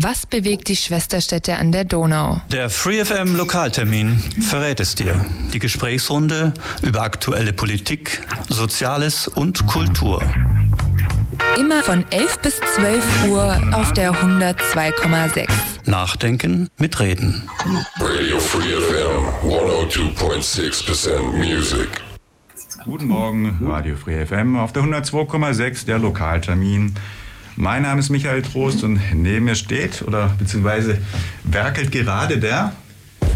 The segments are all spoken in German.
Was bewegt die Schwesterstädte an der Donau? Der FreeFM Lokaltermin verrät es dir. Die Gesprächsrunde über aktuelle Politik, Soziales und Kultur. Immer von 11 bis 12 Uhr auf der 102,6. Nachdenken mit Reden. Radio Free FM 102.6% Music. Guten Morgen, Radio Free FM auf der 102,6 der Lokaltermin. Mein Name ist Michael Trost und neben mir steht oder beziehungsweise werkelt gerade der.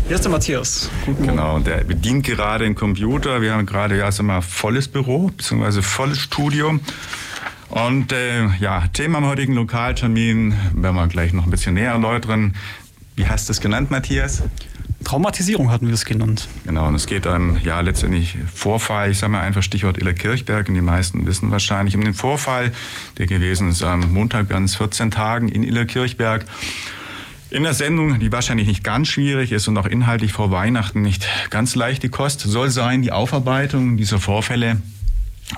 Hier ist der Matthias. Guten genau, und der bedient gerade den Computer. Wir haben gerade ja sag mal volles Büro beziehungsweise volles Studio. Und äh, ja, Thema am heutigen Lokaltermin werden wir gleich noch ein bisschen näher erläutern. Wie hast du es genannt, Matthias? Traumatisierung hatten wir es genannt. Genau, und es geht um ja letztendlich Vorfall, ich sage mal einfach Stichwort Illerkirchberg, und die meisten wissen wahrscheinlich um den Vorfall, der gewesen ist am Montag ganz 14 Tagen in Illerkirchberg. In der Sendung, die wahrscheinlich nicht ganz schwierig ist und auch inhaltlich vor Weihnachten nicht ganz leicht die Kost, soll sein die Aufarbeitung dieser Vorfälle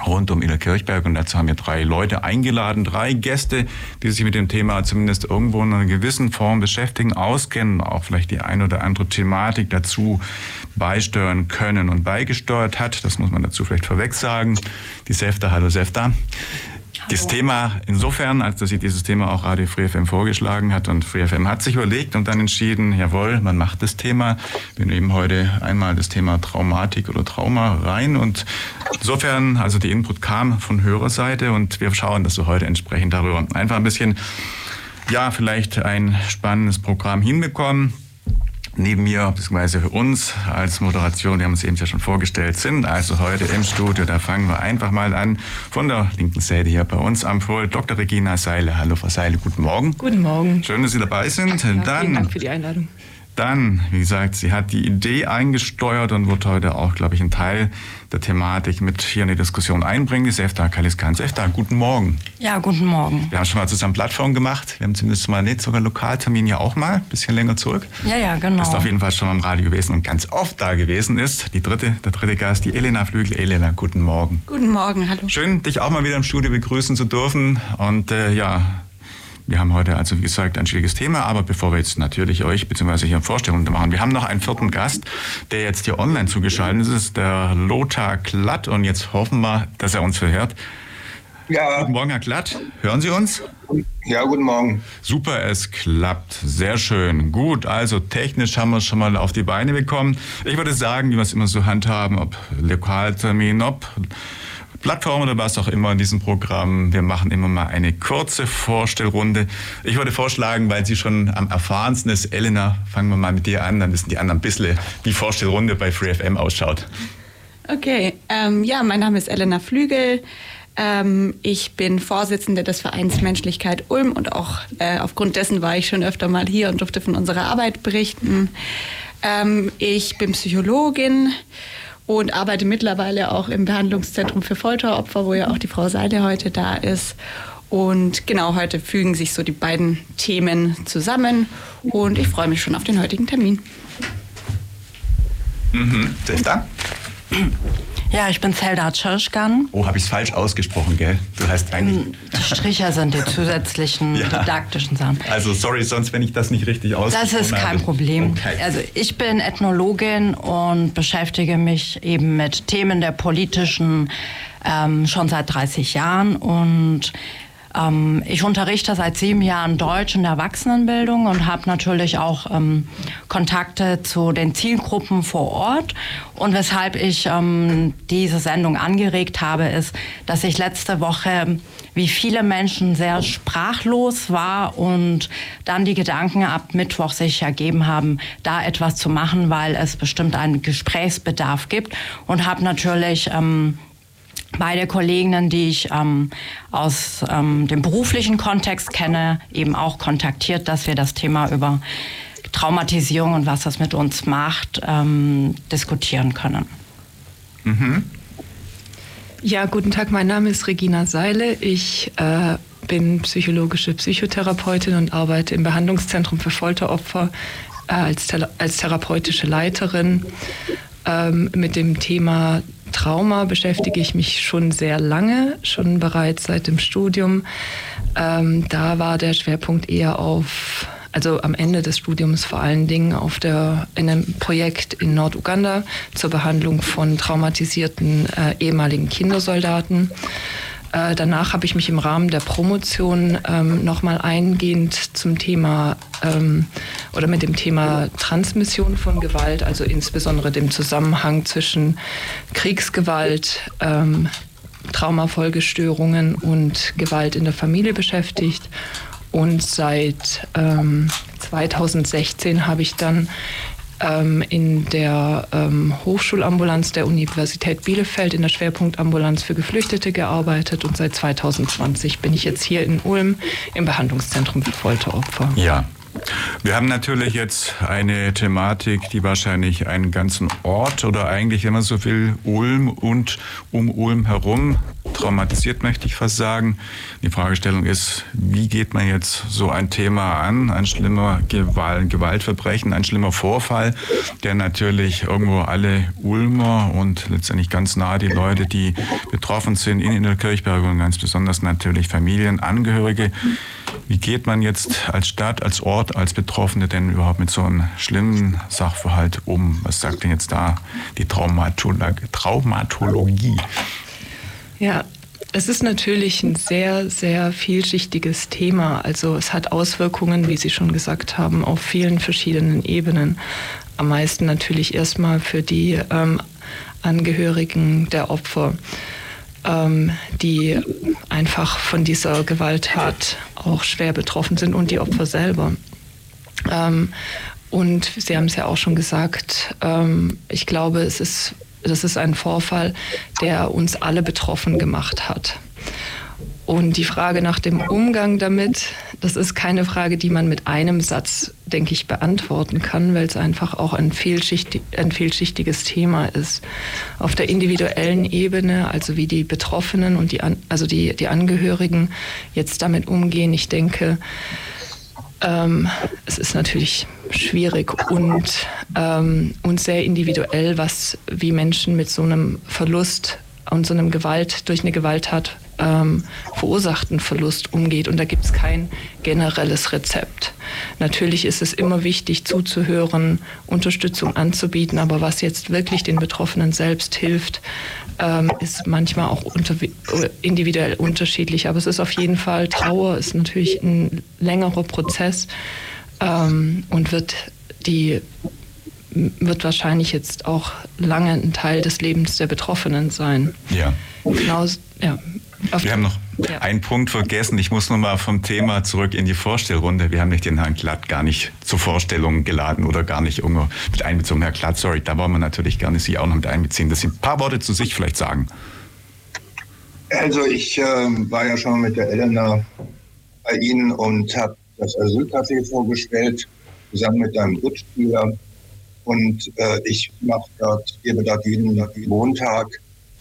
rund um Ina Kirchberg und dazu haben wir drei Leute eingeladen, drei Gäste, die sich mit dem Thema zumindest irgendwo in einer gewissen Form beschäftigen, auskennen, auch vielleicht die ein oder andere Thematik dazu beisteuern können und beigesteuert hat. Das muss man dazu vielleicht vorweg sagen. Die Sefta, hallo Sefta. Das Thema insofern, als dass sie dieses Thema auch Radio Free FM vorgeschlagen hat und Free FM hat sich überlegt und dann entschieden, jawohl, man macht das Thema. Wir nehmen heute einmal das Thema Traumatik oder Trauma rein und insofern, also die Input kam von Hörerseite und wir schauen, dass wir heute entsprechend darüber einfach ein bisschen, ja, vielleicht ein spannendes Programm hinbekommen neben mir, beziehungsweise für uns als Moderation, wir haben uns eben ja schon vorgestellt, sind also heute im Studio. Da fangen wir einfach mal an von der linken Seite hier bei uns am Pult. Dr. Regina Seile. Hallo, Frau Seile, guten Morgen. Guten Morgen. Schön, dass Sie dabei sind. Ja, Dann, vielen Dank für die Einladung. Dann, wie gesagt, sie hat die Idee eingesteuert und wird heute auch, glaube ich, einen Teil der Thematik mit hier in die Diskussion einbringen. Die Sefta Kaliskan. Sefta, guten Morgen. Ja, guten Morgen. Wir haben schon mal zusammen Plattform gemacht. Wir haben zumindest mal nicht sogar Lokaltermin ja auch mal, ein bisschen länger zurück. Ja, ja, genau. Das ist auf jeden Fall schon mal im Radio gewesen und ganz oft da gewesen ist. Die dritte, der dritte Gast, die Elena Flügel. Elena, guten Morgen. Guten Morgen, hallo. Schön, dich auch mal wieder im Studio begrüßen zu dürfen. Und äh, ja, wir haben heute also, wie gesagt, ein schwieriges Thema, aber bevor wir jetzt natürlich euch bzw. hier Vorstellungen machen, wir haben noch einen vierten Gast, der jetzt hier online zugeschaltet ist, ist der Lothar Klatt und jetzt hoffen wir, dass er uns hört. Ja. Guten Morgen, Herr Klatt. Hören Sie uns? Ja, guten Morgen. Super, es klappt. Sehr schön. Gut, also technisch haben wir es schon mal auf die Beine bekommen. Ich würde sagen, wie wir es immer so handhaben, ob Lokaltermin, ob Plattform oder was auch immer in diesem Programm. Wir machen immer mal eine kurze Vorstellrunde. Ich würde vorschlagen, weil sie schon am erfahrensten ist, Elena, fangen wir mal mit dir an, dann wissen die anderen ein bisschen, wie Vorstellrunde bei FreeFM ausschaut. Okay, ähm, ja, mein Name ist Elena Flügel. Ähm, ich bin Vorsitzende des Vereins Menschlichkeit Ulm und auch äh, aufgrund dessen war ich schon öfter mal hier und durfte von unserer Arbeit berichten. Ähm, ich bin Psychologin und arbeite mittlerweile auch im Behandlungszentrum für Folteropfer, wo ja auch die Frau Seile heute da ist. Und genau heute fügen sich so die beiden Themen zusammen und ich freue mich schon auf den heutigen Termin. Mhm. Zelda? Ja, ich bin Zelda Tschirschgan. Oh, habe ich es falsch ausgesprochen, gell? Du heißt eigentlich. Die Stricher sind die zusätzlichen ja. didaktischen Sachen. Also, sorry, sonst, wenn ich das nicht richtig ausgesprochen habe. Das ist kein habe. Problem. Okay. Also, ich bin Ethnologin und beschäftige mich eben mit Themen der politischen ähm, schon seit 30 Jahren und ähm, ich unterrichte seit sieben Jahren Deutsch in der Erwachsenenbildung und habe natürlich auch ähm, Kontakte zu den Zielgruppen vor Ort. Und weshalb ich ähm, diese Sendung angeregt habe, ist, dass ich letzte Woche wie viele Menschen sehr sprachlos war und dann die Gedanken ab Mittwoch sich ergeben haben, da etwas zu machen, weil es bestimmt einen Gesprächsbedarf gibt und habe natürlich ähm, beide Kolleginnen, die ich ähm, aus ähm, dem beruflichen Kontext kenne, eben auch kontaktiert, dass wir das Thema über Traumatisierung und was das mit uns macht, ähm, diskutieren können. Mhm. Ja, guten Tag, mein Name ist Regina Seile. Ich äh, bin psychologische Psychotherapeutin und arbeite im Behandlungszentrum für Folteropfer äh, als, als therapeutische Leiterin ähm, mit dem Thema Trauma beschäftige ich mich schon sehr lange, schon bereits seit dem Studium. Ähm, da war der Schwerpunkt eher auf also am Ende des Studiums vor allen Dingen auf der, in einem Projekt in Norduganda zur Behandlung von traumatisierten äh, ehemaligen Kindersoldaten. Äh, danach habe ich mich im Rahmen der Promotion ähm, nochmal eingehend zum Thema ähm, oder mit dem Thema Transmission von Gewalt, also insbesondere dem Zusammenhang zwischen Kriegsgewalt, ähm, Traumafolgestörungen und Gewalt in der Familie beschäftigt. Und seit ähm, 2016 habe ich dann in der ähm, Hochschulambulanz der Universität Bielefeld in der Schwerpunktambulanz für Geflüchtete gearbeitet und seit 2020 bin ich jetzt hier in Ulm im Behandlungszentrum für Folteropfer. Ja. Wir haben natürlich jetzt eine Thematik, die wahrscheinlich einen ganzen Ort oder eigentlich, man so will, Ulm und um Ulm herum traumatisiert, möchte ich fast sagen. Die Fragestellung ist, wie geht man jetzt so ein Thema an? Ein schlimmer Gewalt, Gewaltverbrechen, ein schlimmer Vorfall, der natürlich irgendwo alle Ulmer und letztendlich ganz nah die Leute, die betroffen sind in der Kirchberg und ganz besonders natürlich Familienangehörige. Wie geht man jetzt als Stadt, als Ort, als Betroffene denn überhaupt mit so einem schlimmen Sachverhalt um? Was sagt denn jetzt da die Traumatologie? Ja, es ist natürlich ein sehr, sehr vielschichtiges Thema. Also es hat Auswirkungen, wie Sie schon gesagt haben, auf vielen verschiedenen Ebenen. Am meisten natürlich erstmal für die ähm, Angehörigen der Opfer, ähm, die einfach von dieser Gewalttat auch schwer betroffen sind und die Opfer selber. Ähm, und Sie haben es ja auch schon gesagt, ähm, ich glaube, es ist das ist ein Vorfall, der uns alle betroffen gemacht hat. Und die Frage nach dem Umgang damit, das ist keine Frage, die man mit einem Satz, denke ich, beantworten kann, weil es einfach auch ein, vielschichtig, ein vielschichtiges Thema ist. Auf der individuellen Ebene, also wie die Betroffenen und die, also die, die Angehörigen jetzt damit umgehen, ich denke, ähm, es ist natürlich schwierig und, ähm, und sehr individuell, was wie Menschen mit so einem Verlust und so einem Gewalt durch eine Gewalttat ähm, verursachten Verlust umgeht. Und da gibt es kein generelles Rezept. Natürlich ist es immer wichtig zuzuhören, Unterstützung anzubieten, aber was jetzt wirklich den Betroffenen selbst hilft, ähm, ist manchmal auch unter, individuell unterschiedlich. Aber es ist auf jeden Fall, Trauer ist natürlich ein längerer Prozess ähm, und wird die wird wahrscheinlich jetzt auch lange ein Teil des Lebens der Betroffenen sein. Ja. Genau, ja. Wir haben noch ja. einen Punkt vergessen. Ich muss nochmal vom Thema zurück in die Vorstellrunde. Wir haben nicht den Herrn Glatt gar nicht zur Vorstellung geladen oder gar nicht irgendwo mit einbezogen. Herr Glatt, sorry, da wollen wir natürlich gerne Sie auch noch mit einbeziehen, dass Sie ein paar Worte zu sich vielleicht sagen. Also ich äh, war ja schon mit der Elena bei Ihnen und habe das Asylcafé vorgestellt, zusammen mit einem Mitspieler. Und äh, ich mache dort, gebe dort jeden, jeden Montag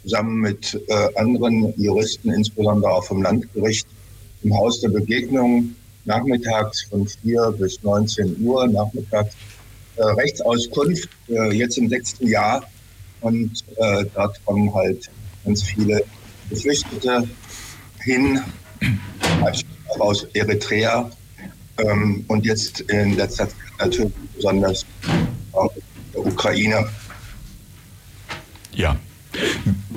zusammen mit äh, anderen Juristen, insbesondere auch vom Landgericht, im Haus der Begegnung nachmittags von 4 bis 19 Uhr, nachmittags äh, Rechtsauskunft, äh, jetzt im sechsten Jahr. Und äh, dort kommen halt ganz viele Geflüchtete hin, aus Eritrea ähm, und jetzt in letzter Zeit natürlich besonders auch der Ukraine. Ja,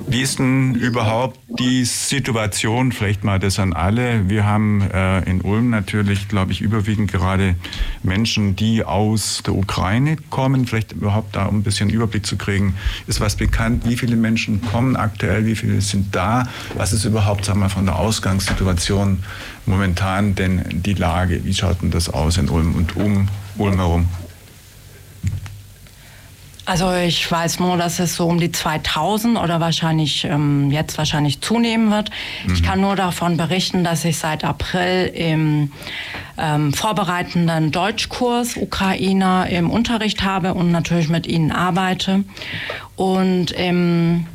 wie ist denn überhaupt die Situation, vielleicht mal das an alle? Wir haben äh, in Ulm natürlich, glaube ich, überwiegend gerade Menschen, die aus der Ukraine kommen. Vielleicht überhaupt da, um ein bisschen Überblick zu kriegen, ist was bekannt? Wie viele Menschen kommen aktuell? Wie viele sind da? Was ist überhaupt, sagen wir, von der Ausgangssituation momentan denn die Lage? Wie schaut denn das aus in Ulm und um Ulm herum? Also ich weiß nur, dass es so um die 2000 oder wahrscheinlich ähm, jetzt wahrscheinlich zunehmen wird. Mhm. Ich kann nur davon berichten, dass ich seit April im ähm, vorbereitenden Deutschkurs Ukrainer im Unterricht habe und natürlich mit ihnen arbeite. Und im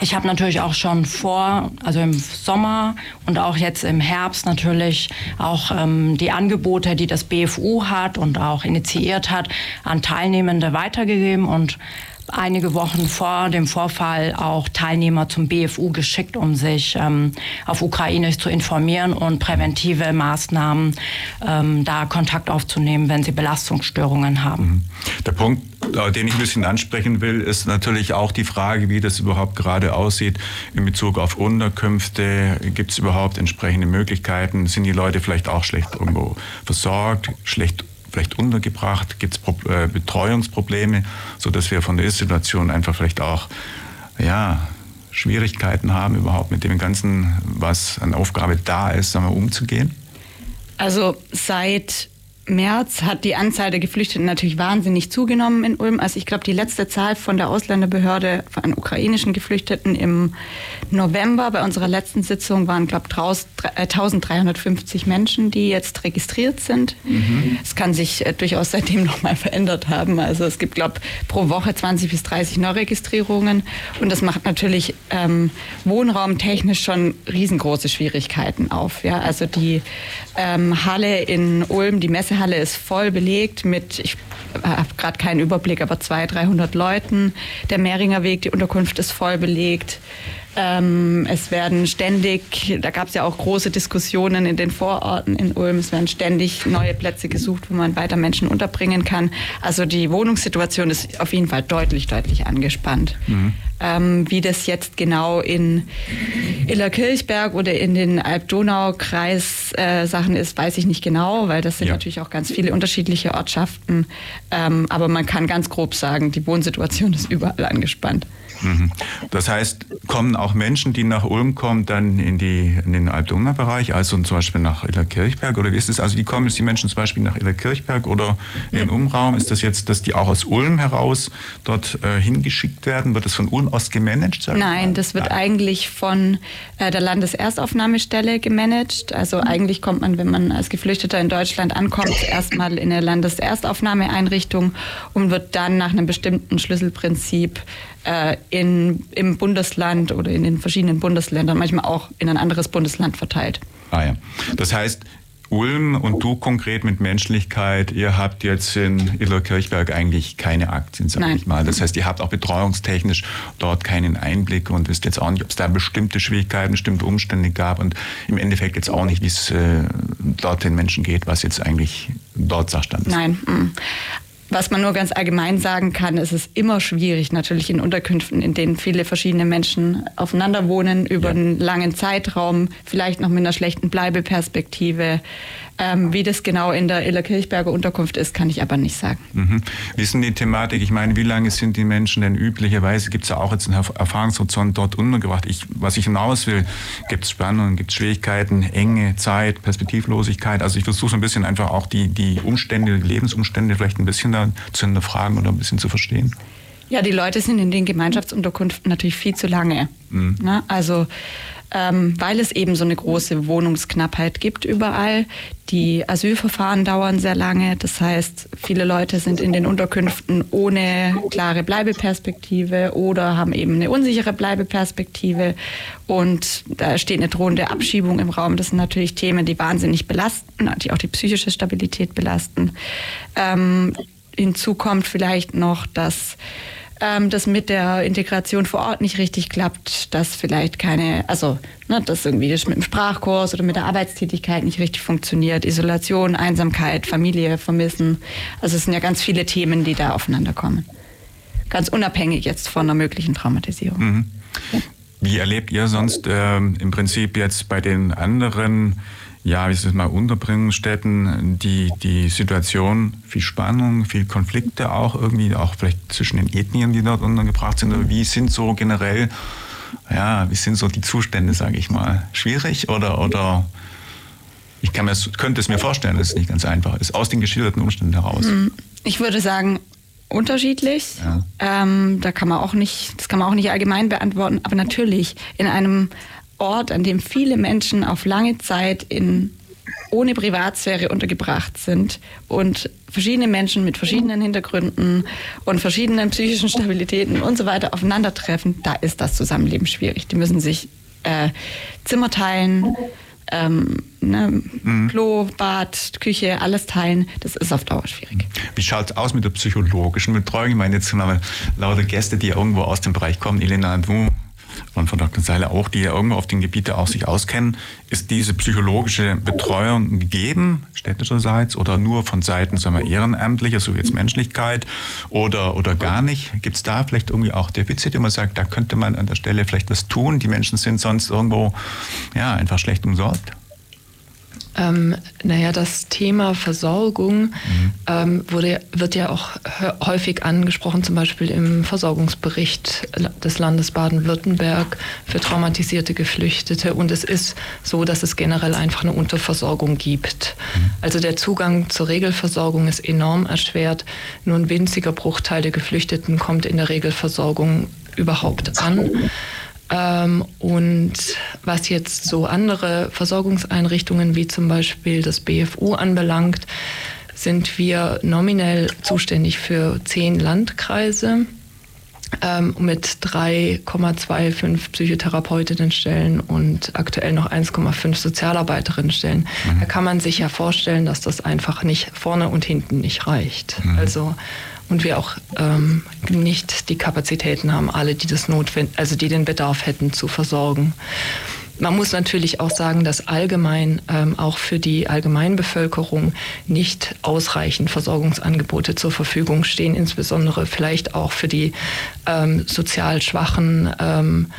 ich habe natürlich auch schon vor, also im Sommer und auch jetzt im Herbst natürlich auch ähm, die Angebote, die das BFU hat und auch initiiert hat, an Teilnehmende weitergegeben und einige Wochen vor dem Vorfall auch Teilnehmer zum BFU geschickt, um sich ähm, auf Ukrainisch zu informieren und präventive Maßnahmen ähm, da Kontakt aufzunehmen, wenn sie Belastungsstörungen haben. Mhm. Der Punkt, den ich ein bisschen ansprechen will, ist natürlich auch die Frage, wie das überhaupt gerade aussieht in Bezug auf Unterkünfte. Gibt es überhaupt entsprechende Möglichkeiten? Sind die Leute vielleicht auch schlecht irgendwo versorgt, schlecht vielleicht untergebracht? Gibt es äh, Betreuungsprobleme, sodass wir von der Ist-Situation einfach vielleicht auch ja, Schwierigkeiten haben, überhaupt mit dem Ganzen, was an Aufgabe da ist, sagen wir, umzugehen? Also seit März hat die Anzahl der Geflüchteten natürlich wahnsinnig zugenommen in Ulm. Also ich glaube, die letzte Zahl von der Ausländerbehörde an ukrainischen Geflüchteten im November bei unserer letzten Sitzung waren, glaube ich, 1350 Menschen, die jetzt registriert sind. Mhm. Es mhm. kann sich äh, durchaus seitdem nochmal verändert haben. Also es gibt, glaube ich, pro Woche 20 bis 30 Neuregistrierungen. Und das macht natürlich ähm, wohnraumtechnisch schon riesengroße Schwierigkeiten auf. Ja? Also die ähm, Halle in Ulm, die Messe Messehalle ist voll belegt mit, ich habe gerade keinen Überblick, aber 200, 300 Leuten. Der Mehringer Weg, die Unterkunft ist voll belegt. Ähm, es werden ständig, da gab es ja auch große Diskussionen in den Vororten in Ulm, es werden ständig neue Plätze gesucht, wo man weiter Menschen unterbringen kann. Also die Wohnungssituation ist auf jeden Fall deutlich, deutlich angespannt. Mhm. Ähm, wie das jetzt genau in Illerkirchberg oder in den Alb-Donau-Kreis äh, Sachen ist, weiß ich nicht genau, weil das sind ja. natürlich auch ganz viele unterschiedliche Ortschaften. Ähm, aber man kann ganz grob sagen, die Wohnsituation ist überall angespannt. Mhm. Das heißt, kommen auch Menschen, die nach Ulm kommen, dann in, die, in den Alb-Donau-Bereich, also zum Beispiel nach Illerkirchberg? Oder wie ist es? Also wie kommen jetzt die Menschen zum Beispiel nach Illerkirchberg oder in den Umraum? Ist das jetzt, dass die auch aus Ulm heraus dort äh, hingeschickt werden? Wird das von Ulm aus gemanagt? Nein, das wird Nein. eigentlich von äh, der Landeserstaufnahmestelle gemanagt. Also eigentlich kommt man, wenn man als Geflüchteter in Deutschland ankommt, erstmal in eine Landeserstaufnahmeeinrichtung und wird dann nach einem bestimmten Schlüsselprinzip äh, in, im Bundesland oder in den verschiedenen Bundesländern, manchmal auch in ein anderes Bundesland verteilt. Ah ja. Das heißt, Ulm und du konkret mit Menschlichkeit, ihr habt jetzt in Illerkirchberg eigentlich keine Aktien, sag Nein. ich mal. Das heißt, ihr habt auch betreuungstechnisch dort keinen Einblick und wisst jetzt auch nicht, ob es da bestimmte Schwierigkeiten, bestimmte Umstände gab und im Endeffekt jetzt auch nicht, wie es äh, dort den Menschen geht, was jetzt eigentlich dort Sachstand ist. Nein. Was man nur ganz allgemein sagen kann, ist es immer schwierig, natürlich in Unterkünften, in denen viele verschiedene Menschen aufeinander wohnen, über ja. einen langen Zeitraum, vielleicht noch mit einer schlechten Bleibeperspektive. Ähm, wie das genau in der Illerkirchberger Unterkunft ist, kann ich aber nicht sagen. Mhm. Wie ist denn die Thematik? Ich meine, wie lange sind die Menschen denn üblicherweise? Gibt es ja auch jetzt einen Erfahrungshorizont dort untergebracht? Ich, was ich hinaus will, gibt es Spannungen, gibt es Schwierigkeiten, Enge, Zeit, Perspektivlosigkeit? Also ich versuche so ein bisschen einfach auch die, die Umstände, die Lebensumstände vielleicht ein bisschen da zu hinterfragen oder ein bisschen zu verstehen. Ja, die Leute sind in den Gemeinschaftsunterkünften natürlich viel zu lange. Mhm. Ne? Also ähm, weil es eben so eine große Wohnungsknappheit gibt überall. Die Asylverfahren dauern sehr lange. Das heißt, viele Leute sind in den Unterkünften ohne klare Bleibeperspektive oder haben eben eine unsichere Bleibeperspektive. Und da steht eine drohende Abschiebung im Raum. Das sind natürlich Themen, die wahnsinnig belasten, die auch die psychische Stabilität belasten. Ähm, hinzu kommt vielleicht noch, dass ähm, das mit der Integration vor Ort nicht richtig klappt, dass vielleicht keine, also ne, dass irgendwie das mit dem Sprachkurs oder mit der Arbeitstätigkeit nicht richtig funktioniert, Isolation, Einsamkeit, Familie vermissen. Also es sind ja ganz viele Themen, die da aufeinander kommen. Ganz unabhängig jetzt von einer möglichen Traumatisierung. Mhm. Wie erlebt ihr sonst äh, im Prinzip jetzt bei den anderen ja, wie ist es mal, Unterbringungsstätten, die, die Situation, viel Spannung, viel Konflikte auch irgendwie, auch vielleicht zwischen den Ethnien, die dort untergebracht sind. Oder wie sind so generell, ja, wie sind so die Zustände, sage ich mal? Schwierig oder, oder ich kann mir, könnte es mir vorstellen, dass es nicht ganz einfach ist, aus den geschilderten Umständen heraus. Hm, ich würde sagen, unterschiedlich. Ja. Ähm, da kann man auch nicht, das kann man auch nicht allgemein beantworten, aber natürlich in einem Ort, an dem viele Menschen auf lange Zeit in, ohne Privatsphäre untergebracht sind und verschiedene Menschen mit verschiedenen Hintergründen und verschiedenen psychischen Stabilitäten und so weiter aufeinandertreffen, da ist das Zusammenleben schwierig. Die müssen sich äh, Zimmer teilen, ähm, ne, mhm. Klo, Bad, Küche, alles teilen, das ist auf Dauer schwierig. Wie schaut es aus mit der psychologischen Betreuung? Ich meine, jetzt haben wir lauter Gäste, die irgendwo aus dem Bereich kommen. Elena, du und von Dr. Seiler auch, die ja irgendwo auf den Gebieten auch sich auskennen. Ist diese psychologische Betreuung gegeben, städtischerseits, oder nur von Seiten sagen wir, ehrenamtlicher, so wie jetzt Menschlichkeit, oder, oder gar nicht? Gibt es da vielleicht irgendwie auch Defizite, wo man sagt, da könnte man an der Stelle vielleicht was tun? Die Menschen sind sonst irgendwo ja, einfach schlecht umsorgt? Ähm, naja, das Thema Versorgung mhm. ähm, wurde, wird ja auch häufig angesprochen, zum Beispiel im Versorgungsbericht des Landes Baden-Württemberg für traumatisierte Geflüchtete. Und es ist so, dass es generell einfach eine Unterversorgung gibt. Mhm. Also der Zugang zur Regelversorgung ist enorm erschwert. Nur ein winziger Bruchteil der Geflüchteten kommt in der Regelversorgung überhaupt an. Ähm, und was jetzt so andere Versorgungseinrichtungen wie zum Beispiel das BFU anbelangt, sind wir nominell zuständig für zehn Landkreise ähm, mit 3,25 Psychotherapeutinnenstellen und aktuell noch 1,5 Sozialarbeiterinnenstellen. Mhm. Da kann man sich ja vorstellen, dass das einfach nicht vorne und hinten nicht reicht. Mhm. Also und wir auch ähm, nicht die Kapazitäten haben, alle, die das notwendig, also die den Bedarf hätten, zu versorgen. Man muss natürlich auch sagen, dass allgemein ähm, auch für die Allgemeinbevölkerung nicht ausreichend Versorgungsangebote zur Verfügung stehen, insbesondere vielleicht auch für die ähm, sozial schwachen ähm,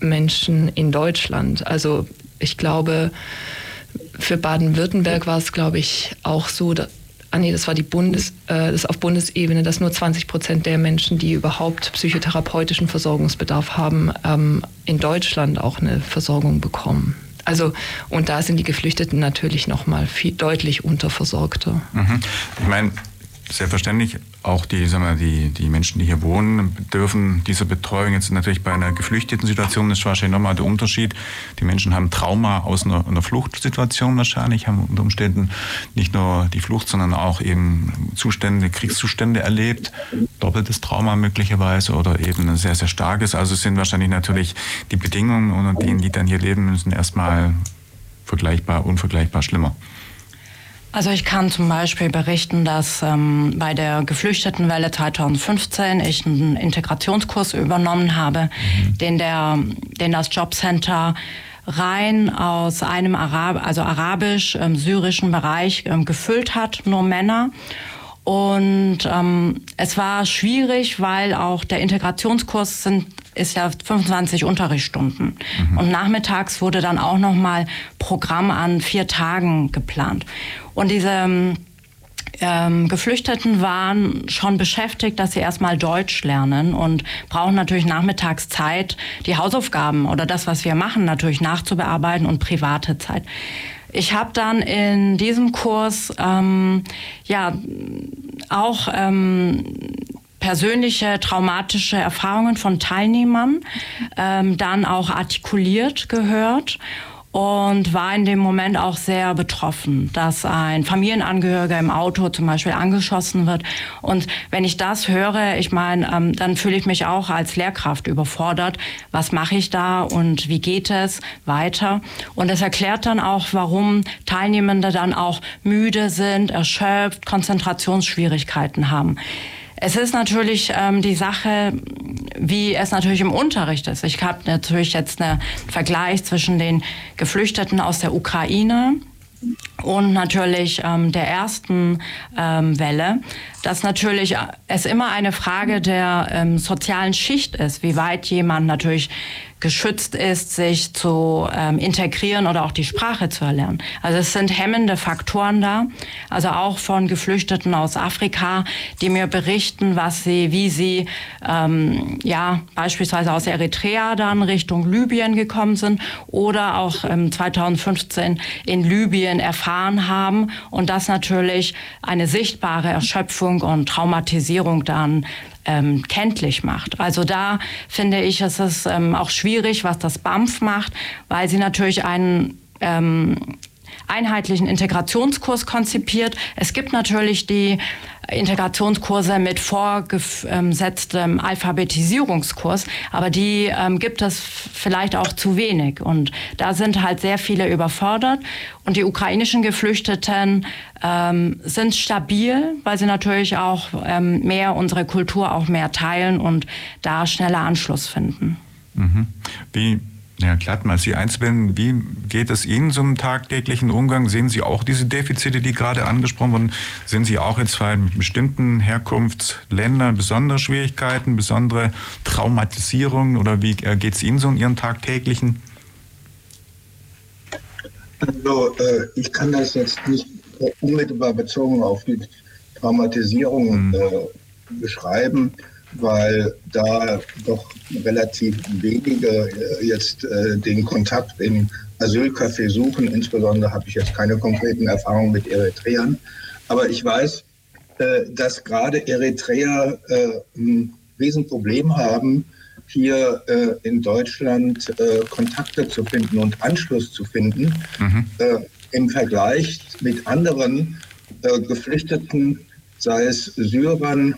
Menschen in Deutschland. Also ich glaube, für Baden-Württemberg war es, glaube ich, auch so, ah nee, das war die Bundes, äh, das auf Bundesebene, dass nur 20 Prozent der Menschen, die überhaupt psychotherapeutischen Versorgungsbedarf haben, ähm, in Deutschland auch eine Versorgung bekommen. Also und da sind die Geflüchteten natürlich noch mal viel deutlich unterversorgter. Mhm. Ich meine, Selbstverständlich, auch die, sagen wir, die, die Menschen, die hier wohnen, dürfen dieser Betreuung jetzt natürlich bei einer geflüchteten Situation, ist wahrscheinlich nochmal der Unterschied. Die Menschen haben Trauma aus einer, einer Fluchtsituation wahrscheinlich, haben unter Umständen nicht nur die Flucht, sondern auch eben Zustände, Kriegszustände erlebt, doppeltes Trauma möglicherweise oder eben ein sehr, sehr starkes. Also sind wahrscheinlich natürlich die Bedingungen, unter denen die dann hier leben müssen, erstmal vergleichbar, unvergleichbar schlimmer. Also ich kann zum Beispiel berichten, dass ähm, bei der Geflüchtetenwelle 2015 ich einen Integrationskurs übernommen habe, mhm. den, der, den das Jobcenter rein aus einem Arab also arabisch-syrischen ähm, Bereich ähm, gefüllt hat, nur Männer. Und ähm, es war schwierig, weil auch der Integrationskurs sind, ist ja 25 Unterrichtsstunden. Mhm. Und nachmittags wurde dann auch nochmal Programm an vier Tagen geplant. Und diese ähm, Geflüchteten waren schon beschäftigt, dass sie erstmal Deutsch lernen und brauchen natürlich nachmittags Zeit, die Hausaufgaben oder das, was wir machen, natürlich nachzubearbeiten und private Zeit. Ich habe dann in diesem Kurs ähm, ja auch ähm, persönliche traumatische Erfahrungen von Teilnehmern ähm, dann auch artikuliert gehört und war in dem Moment auch sehr betroffen, dass ein Familienangehöriger im Auto zum Beispiel angeschossen wird. Und wenn ich das höre, ich meine, ähm, dann fühle ich mich auch als Lehrkraft überfordert. Was mache ich da und wie geht es weiter? Und es erklärt dann auch, warum Teilnehmende dann auch müde sind, erschöpft, Konzentrationsschwierigkeiten haben. Es ist natürlich ähm, die Sache, wie es natürlich im Unterricht ist. Ich habe natürlich jetzt einen Vergleich zwischen den Geflüchteten aus der Ukraine und natürlich ähm, der ersten ähm, Welle, dass natürlich es immer eine Frage der ähm, sozialen Schicht ist, wie weit jemand natürlich geschützt ist, sich zu ähm, integrieren oder auch die Sprache zu erlernen. Also es sind hemmende Faktoren da, also auch von Geflüchteten aus Afrika, die mir berichten, was sie, wie sie ähm, ja beispielsweise aus Eritrea dann Richtung Libyen gekommen sind oder auch ähm, 2015 in Libyen erfahren haben und das natürlich eine sichtbare Erschöpfung und Traumatisierung dann ähm, kenntlich macht. Also da finde ich, ist es ähm, auch schwierig, was das BAMF macht, weil sie natürlich einen ähm, einheitlichen Integrationskurs konzipiert. Es gibt natürlich die Integrationskurse mit vorgesetztem Alphabetisierungskurs, aber die ähm, gibt es vielleicht auch zu wenig. Und da sind halt sehr viele überfordert. Und die ukrainischen Geflüchteten ähm, sind stabil, weil sie natürlich auch ähm, mehr unsere Kultur auch mehr teilen und da schneller Anschluss finden. Mhm. Wie ja, glatt mal Sie einzuwenden, wie geht es Ihnen zum tagtäglichen Umgang? Sehen Sie auch diese Defizite, die gerade angesprochen wurden? Sind Sie auch jetzt in bestimmten Herkunftsländern besondere Schwierigkeiten, besondere Traumatisierungen oder wie geht es Ihnen so in Ihrem tagtäglichen? Also, äh, ich kann das jetzt nicht unmittelbar bezogen auf die Traumatisierung mhm. äh, beschreiben weil da doch relativ wenige äh, jetzt äh, den Kontakt in Asylcafé suchen. Insbesondere habe ich jetzt keine konkreten Erfahrungen mit Eritreern. Aber ich weiß, äh, dass gerade Eritreer ein Riesenproblem haben, hier in Deutschland Kontakte zu finden und Anschluss zu finden. Mhm. Im Vergleich mit anderen Geflüchteten, sei es Syrern,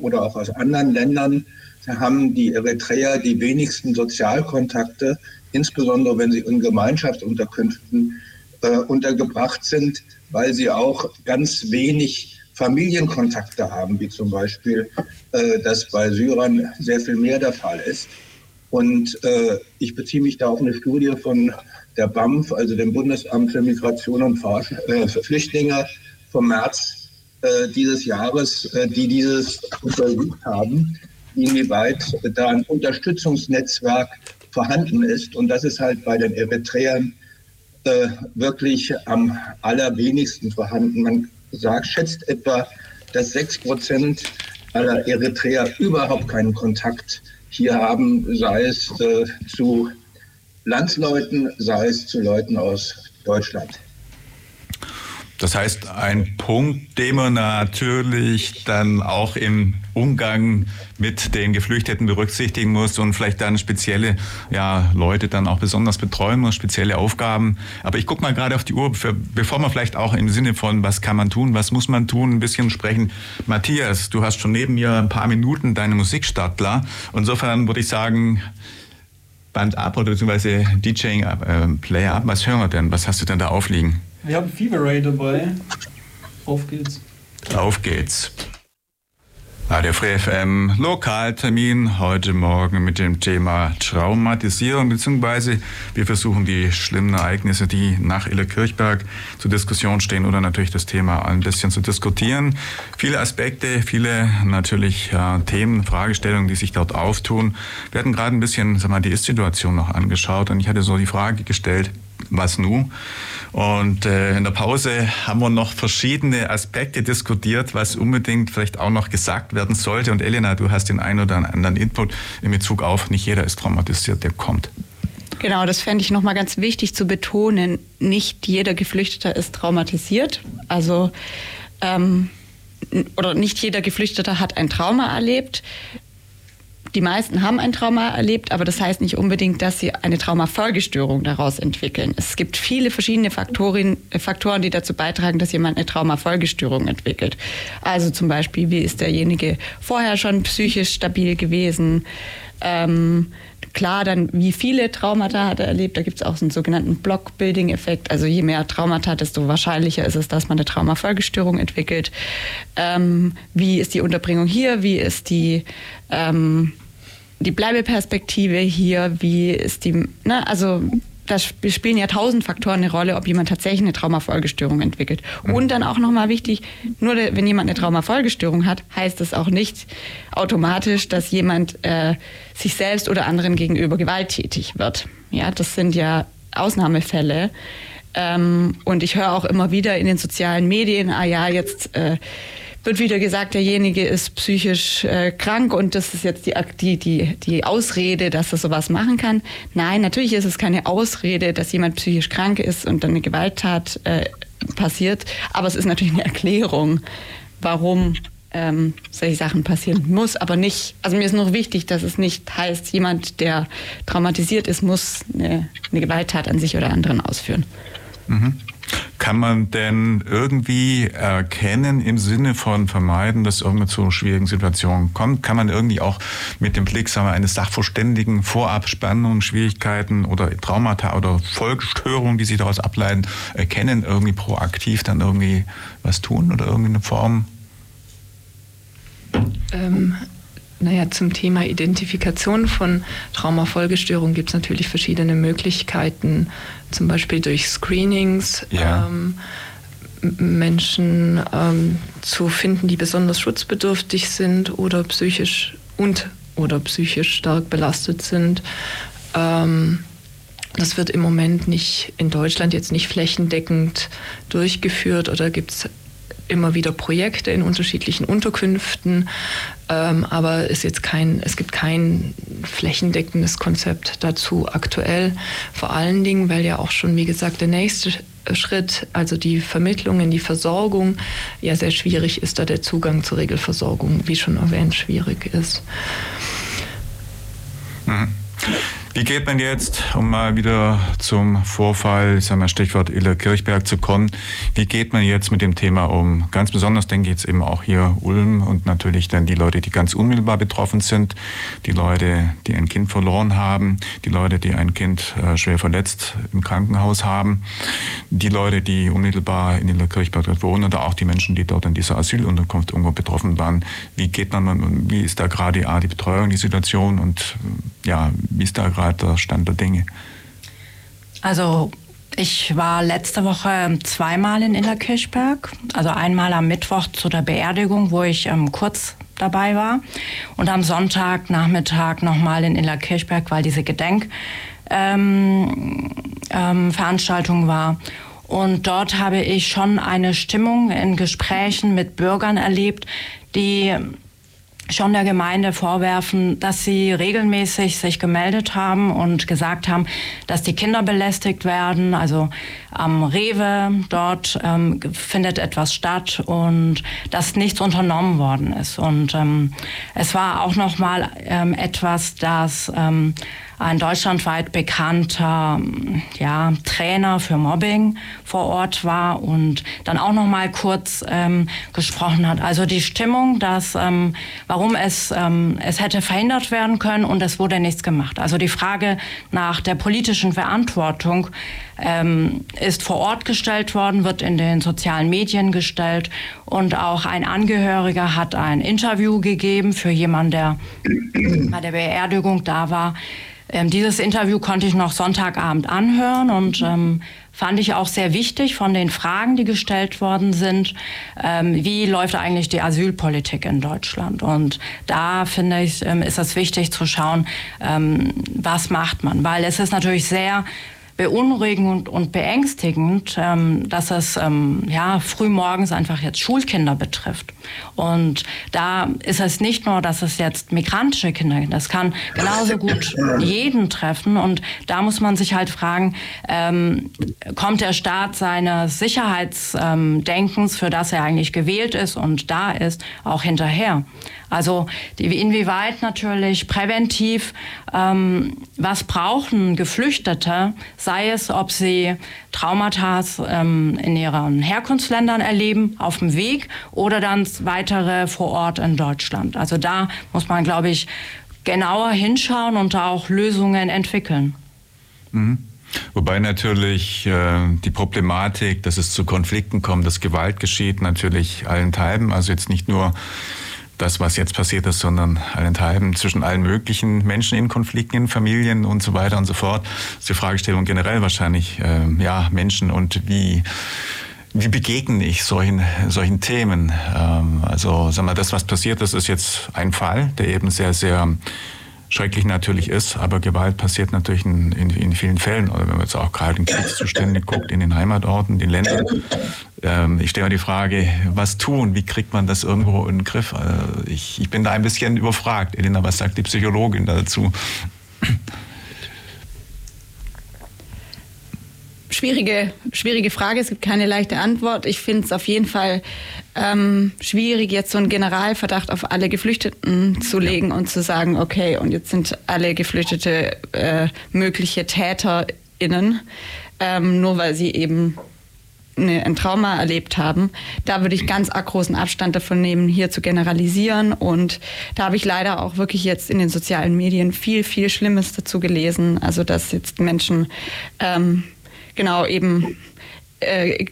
oder auch aus anderen Ländern haben die Eritreer die wenigsten Sozialkontakte, insbesondere wenn sie in Gemeinschaftsunterkünften äh, untergebracht sind, weil sie auch ganz wenig Familienkontakte haben, wie zum Beispiel äh, das bei Syrern sehr viel mehr der Fall ist. Und äh, ich beziehe mich da auf eine Studie von der BAMF, also dem Bundesamt für Migration und äh, Flüchtlinge vom März dieses Jahres, äh, die dieses untersucht haben, inwieweit da ein Unterstützungsnetzwerk vorhanden ist. Und das ist halt bei den Eritreern äh, wirklich am allerwenigsten vorhanden. Man sagt, schätzt etwa, dass sechs Prozent aller Eritreer überhaupt keinen Kontakt hier haben, sei es äh, zu Landsleuten, sei es zu Leuten aus Deutschland. Das heißt, ein Punkt, den man natürlich dann auch im Umgang mit den Geflüchteten berücksichtigen muss und vielleicht dann spezielle ja, Leute dann auch besonders betreuen muss, spezielle Aufgaben. Aber ich gucke mal gerade auf die Uhr, für, bevor wir vielleicht auch im Sinne von, was kann man tun, was muss man tun, ein bisschen sprechen. Matthias, du hast schon neben mir ein paar Minuten deine Musikstartler. Insofern würde ich sagen, Band ab oder beziehungsweise DJing äh, Player ab. Was hören wir denn? Was hast du denn da aufliegen? Wir haben Fever Ray dabei. Auf geht's. Auf geht's. Radio Free FM Lokaltermin heute Morgen mit dem Thema Traumatisierung, beziehungsweise wir versuchen die schlimmen Ereignisse, die nach Ille Kirchberg zur Diskussion stehen oder natürlich das Thema ein bisschen zu diskutieren. Viele Aspekte, viele natürlich äh, Themen, Fragestellungen, die sich dort auftun. Wir hatten gerade ein bisschen, sag mal, die Ist-Situation noch angeschaut und ich hatte so die Frage gestellt, was nu? Und äh, in der Pause haben wir noch verschiedene Aspekte diskutiert, was unbedingt vielleicht auch noch gesagt werden sollte. Und Elena, du hast den einen oder anderen Input in Bezug auf, nicht jeder ist traumatisiert, der kommt. Genau, das fände ich nochmal ganz wichtig zu betonen. Nicht jeder Geflüchteter ist traumatisiert. Also ähm, oder nicht jeder Geflüchteter hat ein Trauma erlebt die meisten haben ein Trauma erlebt, aber das heißt nicht unbedingt, dass sie eine Traumafolgestörung daraus entwickeln. Es gibt viele verschiedene Faktoren, äh, Faktoren, die dazu beitragen, dass jemand eine Traumafolgestörung entwickelt. Also zum Beispiel, wie ist derjenige vorher schon psychisch stabil gewesen? Ähm, klar, dann wie viele Traumata hat er erlebt. Da gibt es auch so einen sogenannten Block-Building-Effekt. Also je mehr Traumata, desto wahrscheinlicher ist es, dass man eine Traumafolgestörung entwickelt. Ähm, wie ist die Unterbringung hier? Wie ist die ähm, die Bleibeperspektive hier, wie ist die, ne, also da spielen ja tausend Faktoren eine Rolle, ob jemand tatsächlich eine Traumafolgestörung entwickelt. Mhm. Und dann auch nochmal wichtig, nur wenn jemand eine Traumafolgestörung hat, heißt das auch nicht automatisch, dass jemand äh, sich selbst oder anderen gegenüber gewalttätig wird. Ja, das sind ja Ausnahmefälle. Ähm, und ich höre auch immer wieder in den sozialen Medien, ah ja, jetzt äh, wird wieder gesagt, derjenige ist psychisch äh, krank und das ist jetzt die, die, die, die Ausrede, dass er sowas machen kann. Nein, natürlich ist es keine Ausrede, dass jemand psychisch krank ist und dann eine Gewalttat äh, passiert, aber es ist natürlich eine Erklärung, warum ähm, solche Sachen passieren muss, aber nicht, also mir ist noch wichtig, dass es nicht heißt, jemand, der traumatisiert ist, muss eine, eine Gewalttat an sich oder anderen ausführen. Mhm. Kann man denn irgendwie erkennen im Sinne von vermeiden, dass irgendwann zu schwierigen Situationen kommt? Kann man irgendwie auch mit dem Blick sagen wir, eines Sachverständigen vorab Spannungen, Schwierigkeiten oder Traumata oder Folgestörungen, die sich daraus ableiten, erkennen, irgendwie proaktiv dann irgendwie was tun oder irgendwie eine Form? Ähm, naja, zum Thema Identifikation von Traumafolgestörungen gibt es natürlich verschiedene Möglichkeiten, zum Beispiel durch Screenings. Ja. Ähm, Menschen ähm, zu finden, die besonders schutzbedürftig sind oder psychisch und oder psychisch stark belastet sind. Ähm, das wird im Moment nicht in Deutschland jetzt nicht flächendeckend durchgeführt oder gibt es immer wieder Projekte in unterschiedlichen Unterkünften, ähm, aber es, jetzt kein, es gibt kein flächendeckendes Konzept dazu aktuell. Vor allen Dingen, weil ja auch schon, wie gesagt, der nächste Schritt, also die Vermittlung in die Versorgung, ja sehr schwierig ist, da der Zugang zur Regelversorgung, wie schon erwähnt, schwierig ist. Mhm. Wie geht man jetzt, um mal wieder zum Vorfall, ich sage mal Stichwort Ille Kirchberg zu kommen, wie geht man jetzt mit dem Thema um? Ganz besonders denke ich jetzt eben auch hier Ulm und natürlich dann die Leute, die ganz unmittelbar betroffen sind, die Leute, die ein Kind verloren haben, die Leute, die ein Kind äh, schwer verletzt im Krankenhaus haben, die Leute, die unmittelbar in Ille Kirchberg wohnen oder auch die Menschen, die dort in dieser Asylunterkunft irgendwo betroffen waren. Wie geht man, wie ist da gerade die, die Betreuung, die Situation und ja, wie ist da gerade der Stand der Dinge? Also ich war letzte Woche zweimal in Innerkirchberg. Also einmal am Mittwoch zu der Beerdigung, wo ich ähm, kurz dabei war. Und am Sonntagnachmittag nochmal in Innerkirchberg, weil diese Gedenkveranstaltung ähm, ähm, war. Und dort habe ich schon eine Stimmung in Gesprächen mit Bürgern erlebt, die schon der Gemeinde vorwerfen, dass sie regelmäßig sich gemeldet haben und gesagt haben, dass die Kinder belästigt werden. Also am Rewe dort ähm, findet etwas statt und dass nichts unternommen worden ist. Und ähm, es war auch noch mal ähm, etwas, das ähm, ein deutschlandweit bekannter ja, Trainer für Mobbing vor Ort war und dann auch noch mal kurz ähm, gesprochen hat. Also die Stimmung, dass ähm, warum es ähm, es hätte verhindert werden können und es wurde nichts gemacht. Also die Frage nach der politischen Verantwortung ähm, ist vor Ort gestellt worden, wird in den sozialen Medien gestellt und auch ein Angehöriger hat ein Interview gegeben für jemanden, der bei der Beerdigung da war. Ähm, dieses Interview konnte ich noch Sonntagabend anhören und ähm, fand ich auch sehr wichtig von den Fragen, die gestellt worden sind. Ähm, wie läuft eigentlich die Asylpolitik in Deutschland? Und da finde ich, ähm, ist es wichtig zu schauen, ähm, was macht man? Weil es ist natürlich sehr beunruhigend und beängstigend, ähm, dass es ähm, ja frühmorgens einfach jetzt Schulkinder betrifft. Und da ist es nicht nur, dass es jetzt migrantische Kinder sind, das kann genauso gut jeden treffen. Und da muss man sich halt fragen, ähm, kommt der Staat seines Sicherheitsdenkens, für das er eigentlich gewählt ist und da ist, auch hinterher? Also inwieweit natürlich präventiv, was brauchen Geflüchtete, sei es, ob sie Traumata ähm, in ihren Herkunftsländern erleben, auf dem Weg oder dann weitere vor Ort in Deutschland. Also da muss man, glaube ich, genauer hinschauen und auch Lösungen entwickeln. Mhm. Wobei natürlich äh, die Problematik, dass es zu Konflikten kommt, dass Gewalt geschieht, natürlich allenthalben. Also jetzt nicht nur das, was jetzt passiert ist, sondern allenthalben zwischen allen möglichen Menschen in Konflikten, in Familien und so weiter und so fort. Das ist die Fragestellung generell wahrscheinlich, äh, ja, Menschen und wie, wie begegne ich solchen, solchen Themen? Ähm, also, sagen wir, das, was passiert ist, ist jetzt ein Fall, der eben sehr, sehr schrecklich natürlich ist, aber Gewalt passiert natürlich in, in, in, vielen Fällen. Oder wenn man jetzt auch gerade in Kriegszuständen guckt, in den Heimatorten, den Ländern. Ähm, ich stelle mir die Frage, was tun? Wie kriegt man das irgendwo in den Griff? Äh, ich, ich bin da ein bisschen überfragt. Elena, was sagt die Psychologin dazu? Schwierige, schwierige Frage. Es gibt keine leichte Antwort. Ich finde es auf jeden Fall ähm, schwierig, jetzt so einen Generalverdacht auf alle Geflüchteten zu legen und zu sagen, okay, und jetzt sind alle Geflüchtete äh, mögliche TäterInnen. ähm, nur weil sie eben eine, ein Trauma erlebt haben. Da würde ich ganz großen Abstand davon nehmen, hier zu generalisieren. Und da habe ich leider auch wirklich jetzt in den sozialen Medien viel, viel Schlimmes dazu gelesen. Also dass jetzt Menschen ähm, genau eben äh,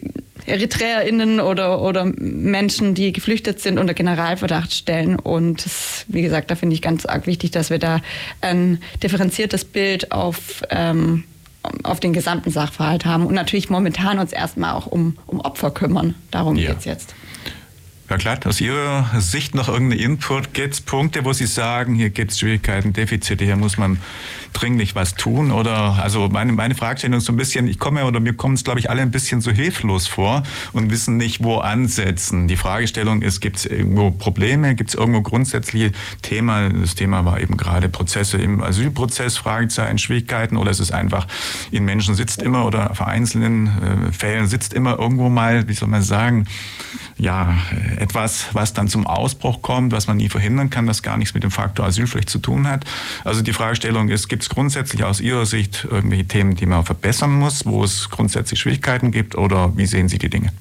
EritreerInnen oder, oder Menschen, die geflüchtet sind, unter Generalverdacht stellen. Und das, wie gesagt, da finde ich ganz arg wichtig, dass wir da ein differenziertes Bild auf ähm, auf den gesamten Sachverhalt haben und natürlich momentan uns erstmal auch um, um Opfer kümmern. Darum ja. geht es jetzt. Herr Glatt, aus Ihrer Sicht noch irgendeine Input? Gibt es Punkte, wo Sie sagen, hier gibt es Schwierigkeiten, Defizite, hier muss man dringlich was tun? Oder, also meine, meine Fragestellung ist so ein bisschen, ich komme oder mir kommen es, glaube ich, alle ein bisschen so hilflos vor und wissen nicht, wo ansetzen. Die Fragestellung ist, gibt es irgendwo Probleme? Gibt es irgendwo grundsätzliche Themen? Das Thema war eben gerade Prozesse im Asylprozess, Fragezeichen, Schwierigkeiten oder ist es einfach, in Menschen sitzt immer oder vereinzelten äh, Fällen sitzt immer irgendwo mal, wie soll man sagen, ja, etwas, was dann zum Ausbruch kommt, was man nie verhindern kann, das gar nichts mit dem Faktor Asyl vielleicht zu tun hat. Also die Fragestellung ist, gibt es grundsätzlich aus Ihrer Sicht irgendwelche Themen, die man verbessern muss, wo es grundsätzlich Schwierigkeiten gibt oder wie sehen Sie die Dinge?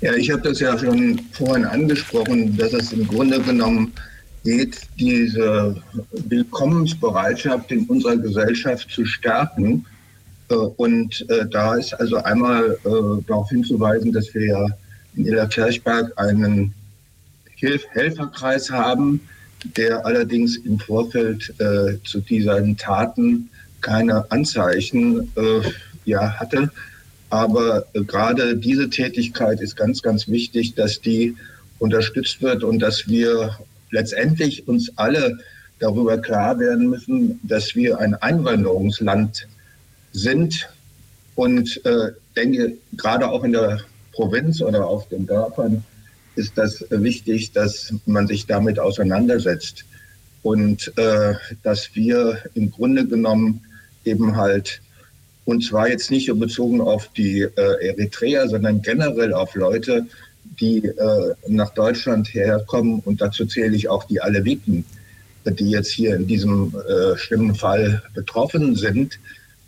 Ja, ich habe das ja schon vorhin angesprochen, dass es im Grunde genommen geht, diese Willkommensbereitschaft in unserer Gesellschaft zu stärken. Äh, und äh, da ist also einmal äh, darauf hinzuweisen, dass wir ja in Iller Kirchberg einen Hilf Helferkreis haben, der allerdings im Vorfeld äh, zu diesen Taten keine Anzeichen äh, ja, hatte. Aber äh, gerade diese Tätigkeit ist ganz, ganz wichtig, dass die unterstützt wird und dass wir letztendlich uns alle darüber klar werden müssen, dass wir ein Einwanderungsland sind. Und äh, denke, gerade auch in der Provinz oder auf den Dörfern ist das wichtig, dass man sich damit auseinandersetzt. Und äh, dass wir im Grunde genommen eben halt und zwar jetzt nicht bezogen auf die äh, Eritreer, sondern generell auf Leute, die äh, nach Deutschland herkommen. Und dazu zähle ich auch die Aleviten, die jetzt hier in diesem äh, schlimmen Fall betroffen sind,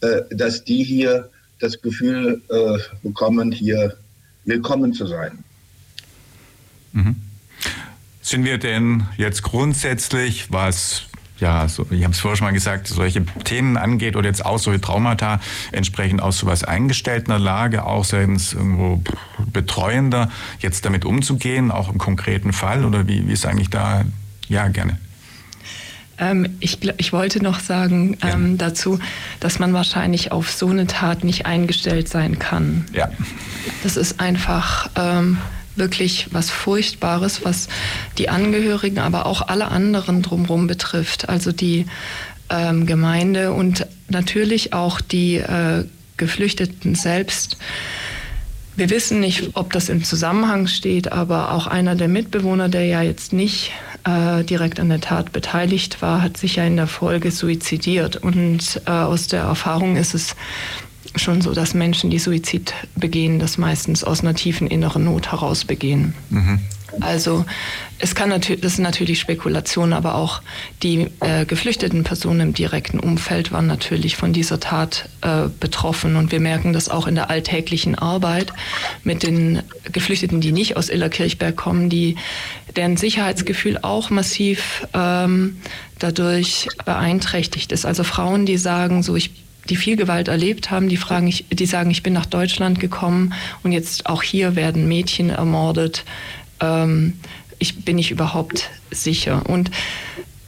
äh, dass die hier das Gefühl äh, bekommen, hier willkommen zu sein. Mhm. Sind wir denn jetzt grundsätzlich, was ja, so, ich habe es vorher schon mal gesagt, solche Themen angeht oder jetzt auch solche Traumata entsprechend aus sowas eingestellter Lage, auch seitens irgendwo betreuender, jetzt damit umzugehen, auch im konkreten Fall oder wie, wie ist eigentlich da, ja, gerne. Ähm, ich, ich, wollte noch sagen ähm, ja. dazu, dass man wahrscheinlich auf so eine Tat nicht eingestellt sein kann. Ja. Das ist einfach ähm, wirklich was Furchtbares, was die Angehörigen, aber auch alle anderen drumherum betrifft. Also die ähm, Gemeinde und natürlich auch die äh, Geflüchteten selbst. Wir wissen nicht, ob das im Zusammenhang steht, aber auch einer der Mitbewohner, der ja jetzt nicht äh, direkt an der Tat beteiligt war, hat sich ja in der Folge suizidiert. Und äh, aus der Erfahrung ist es schon so, dass Menschen, die Suizid begehen, das meistens aus einer tiefen inneren Not heraus begehen. Mhm. Also es kann natürlich, das ist natürlich Spekulation, aber auch die äh, geflüchteten Personen im direkten Umfeld waren natürlich von dieser Tat äh, betroffen und wir merken das auch in der alltäglichen Arbeit mit den Geflüchteten, die nicht aus Illerkirchberg kommen, die deren Sicherheitsgefühl auch massiv ähm, dadurch beeinträchtigt ist. Also Frauen, die sagen, so ich die viel Gewalt erlebt haben, die fragen, ich, die sagen, ich bin nach Deutschland gekommen und jetzt auch hier werden Mädchen ermordet. Ähm, ich bin ich überhaupt sicher. Und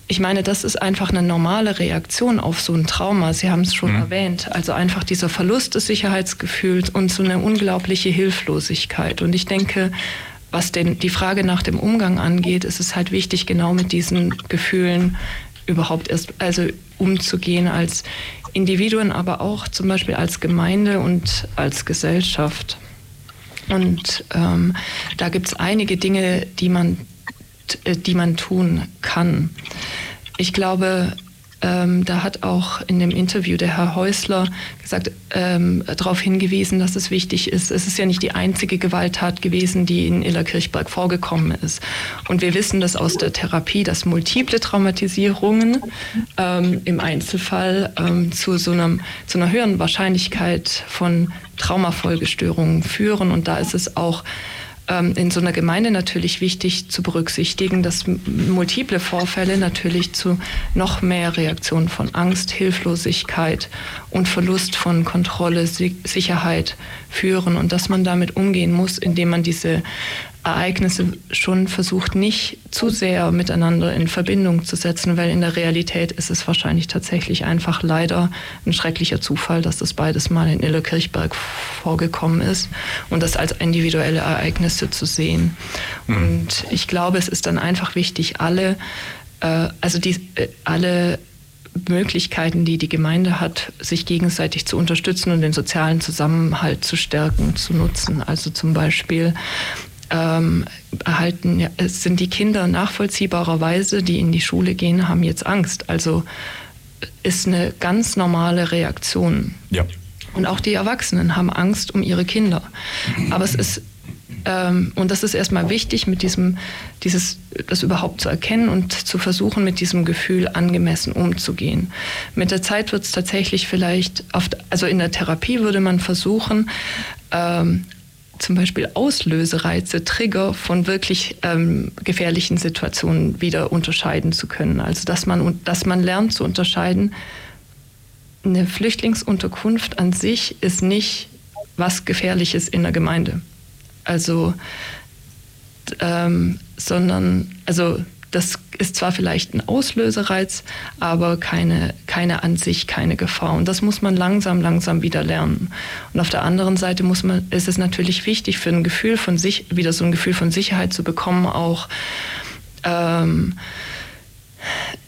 ich meine, das ist einfach eine normale Reaktion auf so ein Trauma. Sie haben es schon mhm. erwähnt. Also einfach dieser Verlust des Sicherheitsgefühls und so eine unglaubliche Hilflosigkeit. Und ich denke, was denn die Frage nach dem Umgang angeht, ist es halt wichtig, genau mit diesen Gefühlen überhaupt erst also umzugehen als Individuen, aber auch zum Beispiel als Gemeinde und als Gesellschaft. Und ähm, da gibt es einige Dinge, die man, die man tun kann. Ich glaube, ähm, da hat auch in dem Interview der Herr Häusler gesagt, ähm, darauf hingewiesen, dass es wichtig ist. Es ist ja nicht die einzige Gewalttat gewesen, die in Illerkirchberg vorgekommen ist. Und wir wissen das aus der Therapie, dass multiple Traumatisierungen ähm, im Einzelfall ähm, zu so einem, zu einer höheren Wahrscheinlichkeit von Traumafolgestörungen führen. Und da ist es auch in so einer Gemeinde natürlich wichtig zu berücksichtigen, dass multiple Vorfälle natürlich zu noch mehr Reaktionen von Angst, Hilflosigkeit und Verlust von Kontrolle, Sicherheit führen und dass man damit umgehen muss, indem man diese Ereignisse schon versucht, nicht zu sehr miteinander in Verbindung zu setzen, weil in der Realität ist es wahrscheinlich tatsächlich einfach leider ein schrecklicher Zufall, dass das beides mal in Illerkirchberg vorgekommen ist und das als individuelle Ereignisse zu sehen. Mhm. Und ich glaube, es ist dann einfach wichtig, alle, äh, also die, äh, alle Möglichkeiten, die die Gemeinde hat, sich gegenseitig zu unterstützen und den sozialen Zusammenhalt zu stärken, zu nutzen. Also zum Beispiel ähm, erhalten, ja, es sind die Kinder nachvollziehbarerweise, die in die Schule gehen, haben jetzt Angst. Also ist eine ganz normale Reaktion. Ja. Und auch die Erwachsenen haben Angst um ihre Kinder. Aber es ist ähm, und das ist erstmal wichtig, mit diesem, dieses, das überhaupt zu erkennen und zu versuchen, mit diesem Gefühl angemessen umzugehen. Mit der Zeit wird es tatsächlich vielleicht, auf, also in der Therapie würde man versuchen, ähm, zum Beispiel Auslösereize, Trigger von wirklich ähm, gefährlichen Situationen wieder unterscheiden zu können. Also dass man, dass man lernt zu unterscheiden, eine Flüchtlingsunterkunft an sich ist nicht was Gefährliches in der Gemeinde. Also, ähm, sondern, also das ist zwar vielleicht ein Auslösereiz, aber keine, keine an sich, keine Gefahr. Und das muss man langsam, langsam wieder lernen. Und auf der anderen Seite muss man, ist es natürlich wichtig, für ein Gefühl von sich, wieder so ein Gefühl von Sicherheit zu bekommen, auch ähm,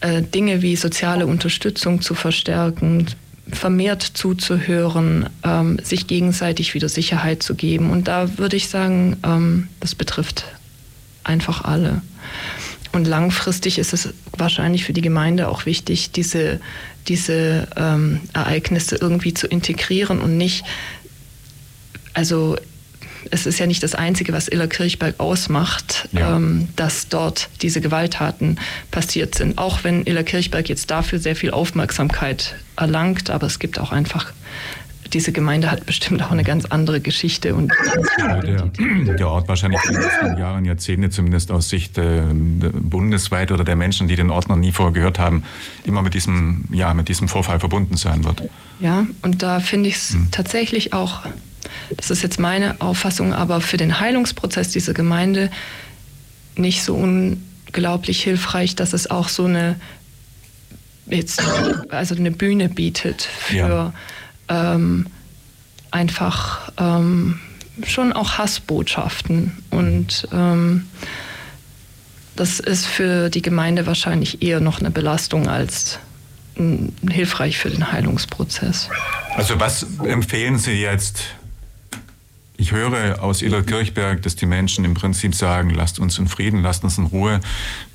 äh, Dinge wie soziale Unterstützung zu verstärken, vermehrt zuzuhören, ähm, sich gegenseitig wieder Sicherheit zu geben. Und da würde ich sagen, ähm, das betrifft einfach alle. Und langfristig ist es wahrscheinlich für die Gemeinde auch wichtig, diese, diese ähm, Ereignisse irgendwie zu integrieren und nicht, also es ist ja nicht das Einzige, was Illerkirchberg ausmacht, ja. ähm, dass dort diese Gewalttaten passiert sind. Auch wenn Illerkirchberg jetzt dafür sehr viel Aufmerksamkeit erlangt, aber es gibt auch einfach diese Gemeinde hat bestimmt auch eine ganz andere Geschichte. Und der, der, Ort wahrscheinlich in den letzten Jahren, Jahrzehnte zumindest aus Sicht äh, bundesweit oder der Menschen, die den Ort noch nie vorher gehört haben, immer mit diesem, ja, mit diesem Vorfall verbunden sein wird. Ja, und da finde ich es hm. tatsächlich auch, das ist jetzt meine Auffassung, aber für den Heilungsprozess dieser Gemeinde nicht so unglaublich hilfreich, dass es auch so eine jetzt also eine Bühne bietet für ja ähm, einfach ähm, schon auch Hassbotschaften. Und ähm, das ist für die Gemeinde wahrscheinlich eher noch eine Belastung als hilfreich für den Heilungsprozess. Also was empfehlen Sie jetzt ich höre aus Iller Kirchberg, dass die Menschen im Prinzip sagen, lasst uns in Frieden, lasst uns in Ruhe.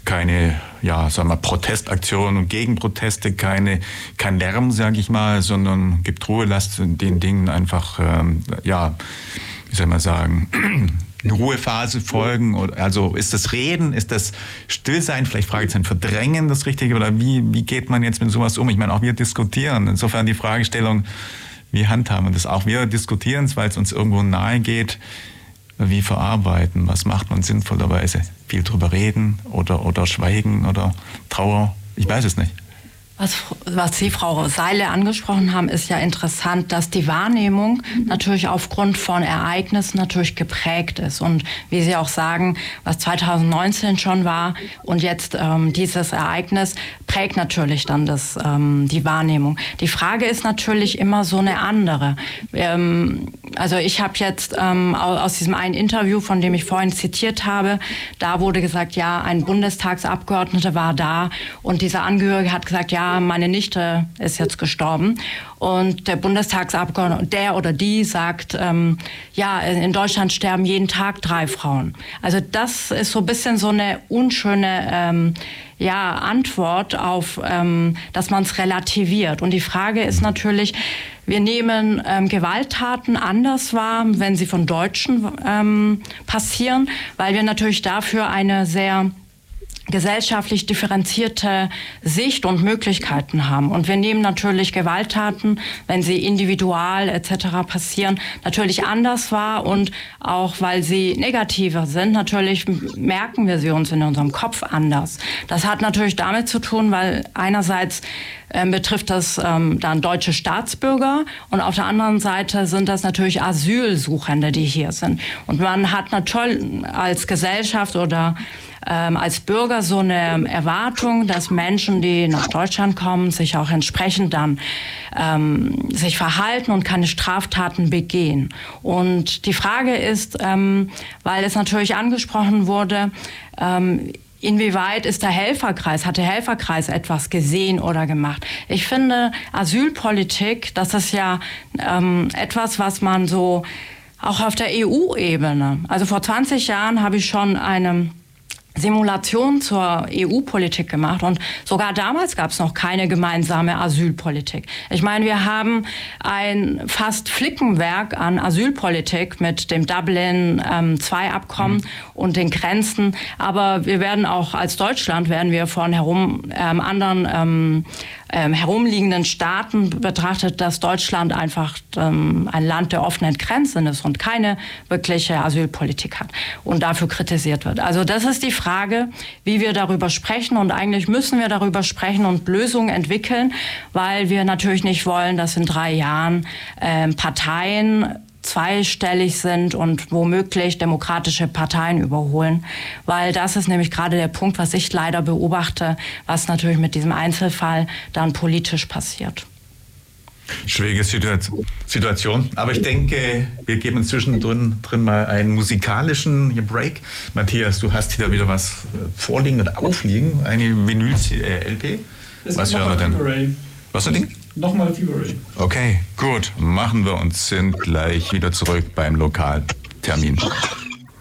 Keine, ja, sagen wir, Protestaktionen und Gegenproteste, keine, kein Lärm, sage ich mal, sondern gibt Ruhe, lasst den Dingen einfach, ähm, ja, wie soll man sagen, eine Ruhephase folgen? Also ist das Reden, ist das Stillsein, vielleicht frage ich dann Verdrängen das Richtige? Oder wie, wie geht man jetzt mit sowas um? Ich meine, auch wir diskutieren. Insofern die Fragestellung, wie handhaben wir das auch? Wir diskutieren es, weil es uns irgendwo nahe geht. Wie verarbeiten? Was macht man sinnvollerweise? Viel drüber reden oder, oder schweigen oder Trauer? Ich weiß es nicht. Was, was Sie, Frau Seile, angesprochen haben, ist ja interessant, dass die Wahrnehmung natürlich aufgrund von Ereignissen natürlich geprägt ist. Und wie Sie auch sagen, was 2019 schon war und jetzt ähm, dieses Ereignis prägt natürlich dann das, ähm, die Wahrnehmung. Die Frage ist natürlich immer so eine andere. Ähm, also ich habe jetzt ähm, aus diesem einen Interview, von dem ich vorhin zitiert habe, da wurde gesagt, ja, ein Bundestagsabgeordneter war da und dieser Angehörige hat gesagt, ja, meine Nichte ist jetzt gestorben und der Bundestagsabgeordnete, der oder die sagt, ähm, ja, in Deutschland sterben jeden Tag drei Frauen. Also das ist so ein bisschen so eine unschöne ähm, ja, Antwort auf, ähm, dass man es relativiert. Und die Frage ist natürlich, wir nehmen ähm, Gewalttaten anders wahr, wenn sie von Deutschen ähm, passieren, weil wir natürlich dafür eine sehr gesellschaftlich differenzierte Sicht und Möglichkeiten haben. Und wir nehmen natürlich Gewalttaten, wenn sie individual etc. passieren, natürlich anders wahr und auch weil sie negativer sind, natürlich merken wir sie uns in unserem Kopf anders. Das hat natürlich damit zu tun, weil einerseits ähm, betrifft das ähm, dann deutsche Staatsbürger und auf der anderen Seite sind das natürlich Asylsuchende, die hier sind. Und man hat natürlich als Gesellschaft oder ähm, als Bürger so eine Erwartung, dass Menschen, die nach Deutschland kommen, sich auch entsprechend dann ähm, sich verhalten und keine Straftaten begehen. Und die Frage ist, ähm, weil es natürlich angesprochen wurde, ähm, Inwieweit ist der Helferkreis, hat der Helferkreis etwas gesehen oder gemacht? Ich finde, Asylpolitik, das ist ja ähm, etwas, was man so auch auf der EU-Ebene, also vor 20 Jahren habe ich schon eine Simulation zur EU-Politik gemacht und sogar damals gab es noch keine gemeinsame Asylpolitik. Ich meine, wir haben ein fast Flickenwerk an Asylpolitik mit dem Dublin-II-Abkommen ähm, mhm. und den Grenzen, aber wir werden auch als Deutschland werden wir von herum ähm, anderen ähm, ähm, herumliegenden Staaten betrachtet, dass Deutschland einfach ähm, ein Land der offenen Grenzen ist und keine wirkliche Asylpolitik hat und dafür kritisiert wird. Also das ist die Frage, wie wir darüber sprechen und eigentlich müssen wir darüber sprechen und Lösungen entwickeln, weil wir natürlich nicht wollen, dass in drei Jahren ähm, Parteien zweistellig sind und womöglich demokratische Parteien überholen. Weil das ist nämlich gerade der Punkt, was ich leider beobachte, was natürlich mit diesem Einzelfall dann politisch passiert. Schwierige Situation. Aber ich denke, wir geben zwischendrin drin mal einen musikalischen Break. Matthias, du hast hier wieder was vorliegen oder aufliegen, eine Vinyl-LP. Was hören wir denn? Was für ein Ding? Nochmal Fever Ray. Okay, gut. Machen wir und sind gleich wieder zurück beim Lokaltermin.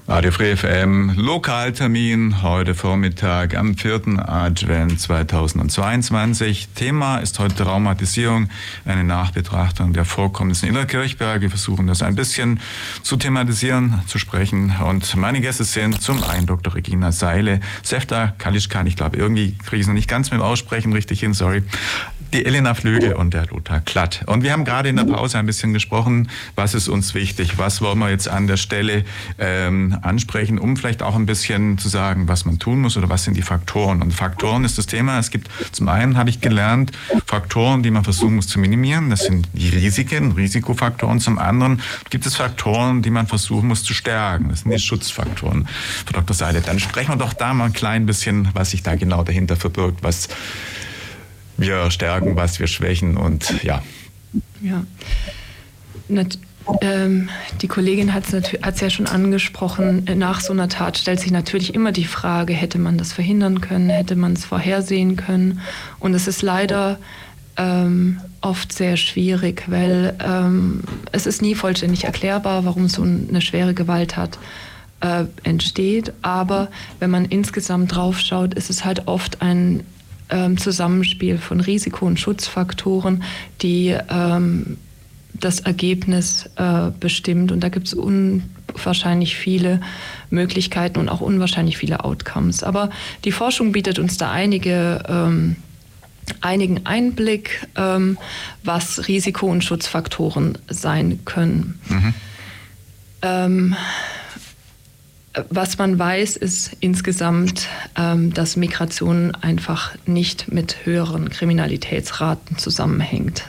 Radio Free FM, Lokaltermin, heute Vormittag am 4. Advent 2022. Thema ist heute Traumatisierung, eine Nachbetrachtung der Vorkommnisse in der Kirchberg. Wir versuchen das ein bisschen zu thematisieren, zu sprechen. Und meine Gäste sind zum einen Dr. Regina Seile, Sefta Kalischkan, ich glaube, irgendwie kriege ich es noch nicht ganz mit dem Aussprechen richtig hin, sorry die Elena Flügel und der Lothar Klatt. Und wir haben gerade in der Pause ein bisschen gesprochen, was ist uns wichtig, was wollen wir jetzt an der Stelle ähm, ansprechen, um vielleicht auch ein bisschen zu sagen, was man tun muss oder was sind die Faktoren. Und Faktoren ist das Thema. Es gibt zum einen, habe ich gelernt, Faktoren, die man versuchen muss zu minimieren. Das sind die Risiken, Risikofaktoren. Zum anderen gibt es Faktoren, die man versuchen muss zu stärken. Das sind die Schutzfaktoren. Frau Dr. Seide, dann sprechen wir doch da mal ein klein bisschen, was sich da genau dahinter verbirgt, was wir stärken, was wir schwächen und ja. Ja. Nat ähm, die Kollegin hat es ja schon angesprochen, nach so einer Tat stellt sich natürlich immer die Frage, hätte man das verhindern können, hätte man es vorhersehen können. Und es ist leider ähm, oft sehr schwierig, weil ähm, es ist nie vollständig erklärbar, warum so eine schwere Gewalttat äh, entsteht. Aber wenn man insgesamt drauf schaut, ist es halt oft ein ähm, Zusammenspiel von Risiko- und Schutzfaktoren, die ähm, das Ergebnis äh, bestimmt. Und da gibt es unwahrscheinlich viele Möglichkeiten und auch unwahrscheinlich viele Outcomes. Aber die Forschung bietet uns da einige ähm, einigen Einblick, ähm, was Risiko- und Schutzfaktoren sein können. Mhm. Ähm, was man weiß, ist insgesamt, ähm, dass Migration einfach nicht mit höheren Kriminalitätsraten zusammenhängt.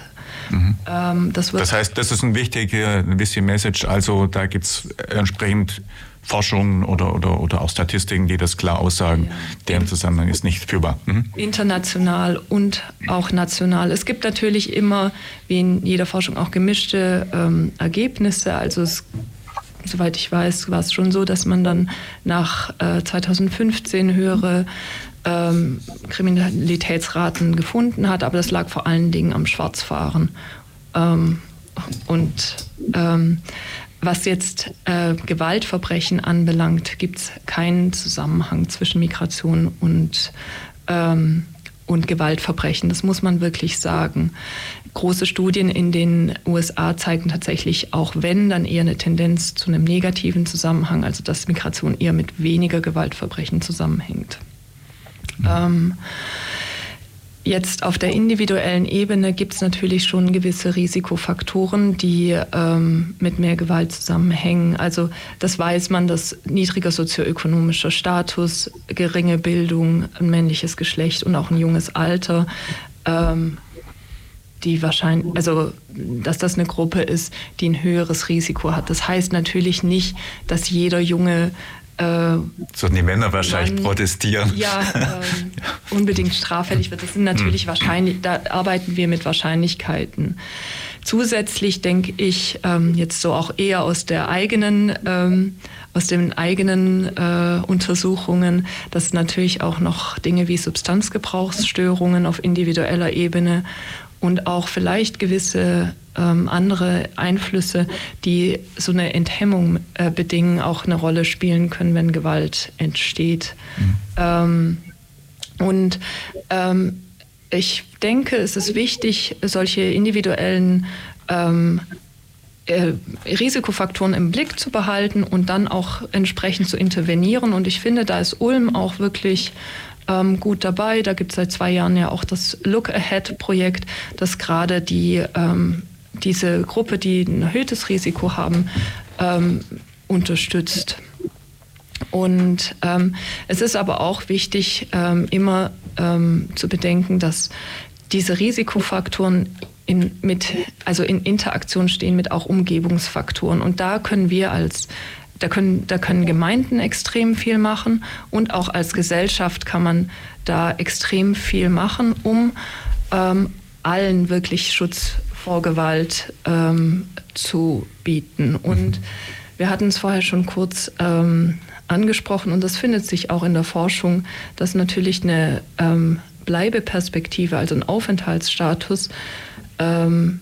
Mhm. Ähm, das, das, heißt, das ist ein wichtiger, ein wichtige Message. Also da gibt es entsprechend Forschung oder, oder, oder auch Statistiken, die das klar aussagen, ja. deren Zusammenhang ist nicht führbar. Mhm. International und auch national. Es gibt natürlich immer, wie in jeder Forschung, auch gemischte ähm, Ergebnisse. Also es soweit ich weiß, war es schon so, dass man dann nach äh, 2015 höhere ähm, Kriminalitätsraten gefunden hat, aber das lag vor allen Dingen am Schwarzfahren. Ähm, und ähm, was jetzt äh, Gewaltverbrechen anbelangt, gibt es keinen Zusammenhang zwischen Migration und, ähm, und Gewaltverbrechen. Das muss man wirklich sagen. Große Studien in den USA zeigen tatsächlich, auch wenn, dann eher eine Tendenz zu einem negativen Zusammenhang, also dass Migration eher mit weniger Gewaltverbrechen zusammenhängt. Ähm, Jetzt auf der individuellen Ebene gibt es natürlich schon gewisse Risikofaktoren, die ähm, mit mehr Gewalt zusammenhängen. Also das weiß man, dass niedriger sozioökonomischer Status, geringe Bildung, ein männliches Geschlecht und auch ein junges Alter, ähm, die wahrscheinlich, also dass das eine Gruppe ist, die ein höheres Risiko hat. Das heißt natürlich nicht, dass jeder junge äh, Sollten die Männer wahrscheinlich man, protestieren. Ja, äh, unbedingt straffällig wird. Das sind natürlich hm. wahrscheinlich, da arbeiten wir mit Wahrscheinlichkeiten. Zusätzlich denke ich ähm, jetzt so auch eher aus der eigenen, ähm, aus den eigenen äh, Untersuchungen, dass natürlich auch noch Dinge wie Substanzgebrauchsstörungen auf individueller Ebene und auch vielleicht gewisse ähm, andere Einflüsse, die so eine Enthemmung äh, bedingen, auch eine Rolle spielen können, wenn Gewalt entsteht. Mhm. Ähm, und ähm, ich denke, es ist wichtig, solche individuellen ähm, äh, Risikofaktoren im Blick zu behalten und dann auch entsprechend zu intervenieren. Und ich finde, da ist Ulm auch wirklich ähm, gut dabei. Da gibt es seit zwei Jahren ja auch das Look Ahead-Projekt, das gerade die, ähm, diese Gruppe, die ein erhöhtes Risiko haben, ähm, unterstützt. Und ähm, es ist aber auch wichtig, ähm, immer ähm, zu bedenken, dass diese Risikofaktoren in, mit, also in Interaktion stehen mit auch Umgebungsfaktoren. Und da können wir als da können, da können Gemeinden extrem viel machen und auch als Gesellschaft kann man da extrem viel machen, um ähm, allen wirklich Schutz vor Gewalt ähm, zu bieten. Und wir hatten es vorher schon kurz ähm, angesprochen und das findet sich auch in der Forschung, dass natürlich eine ähm, Bleibeperspektive, also ein Aufenthaltsstatus, ähm,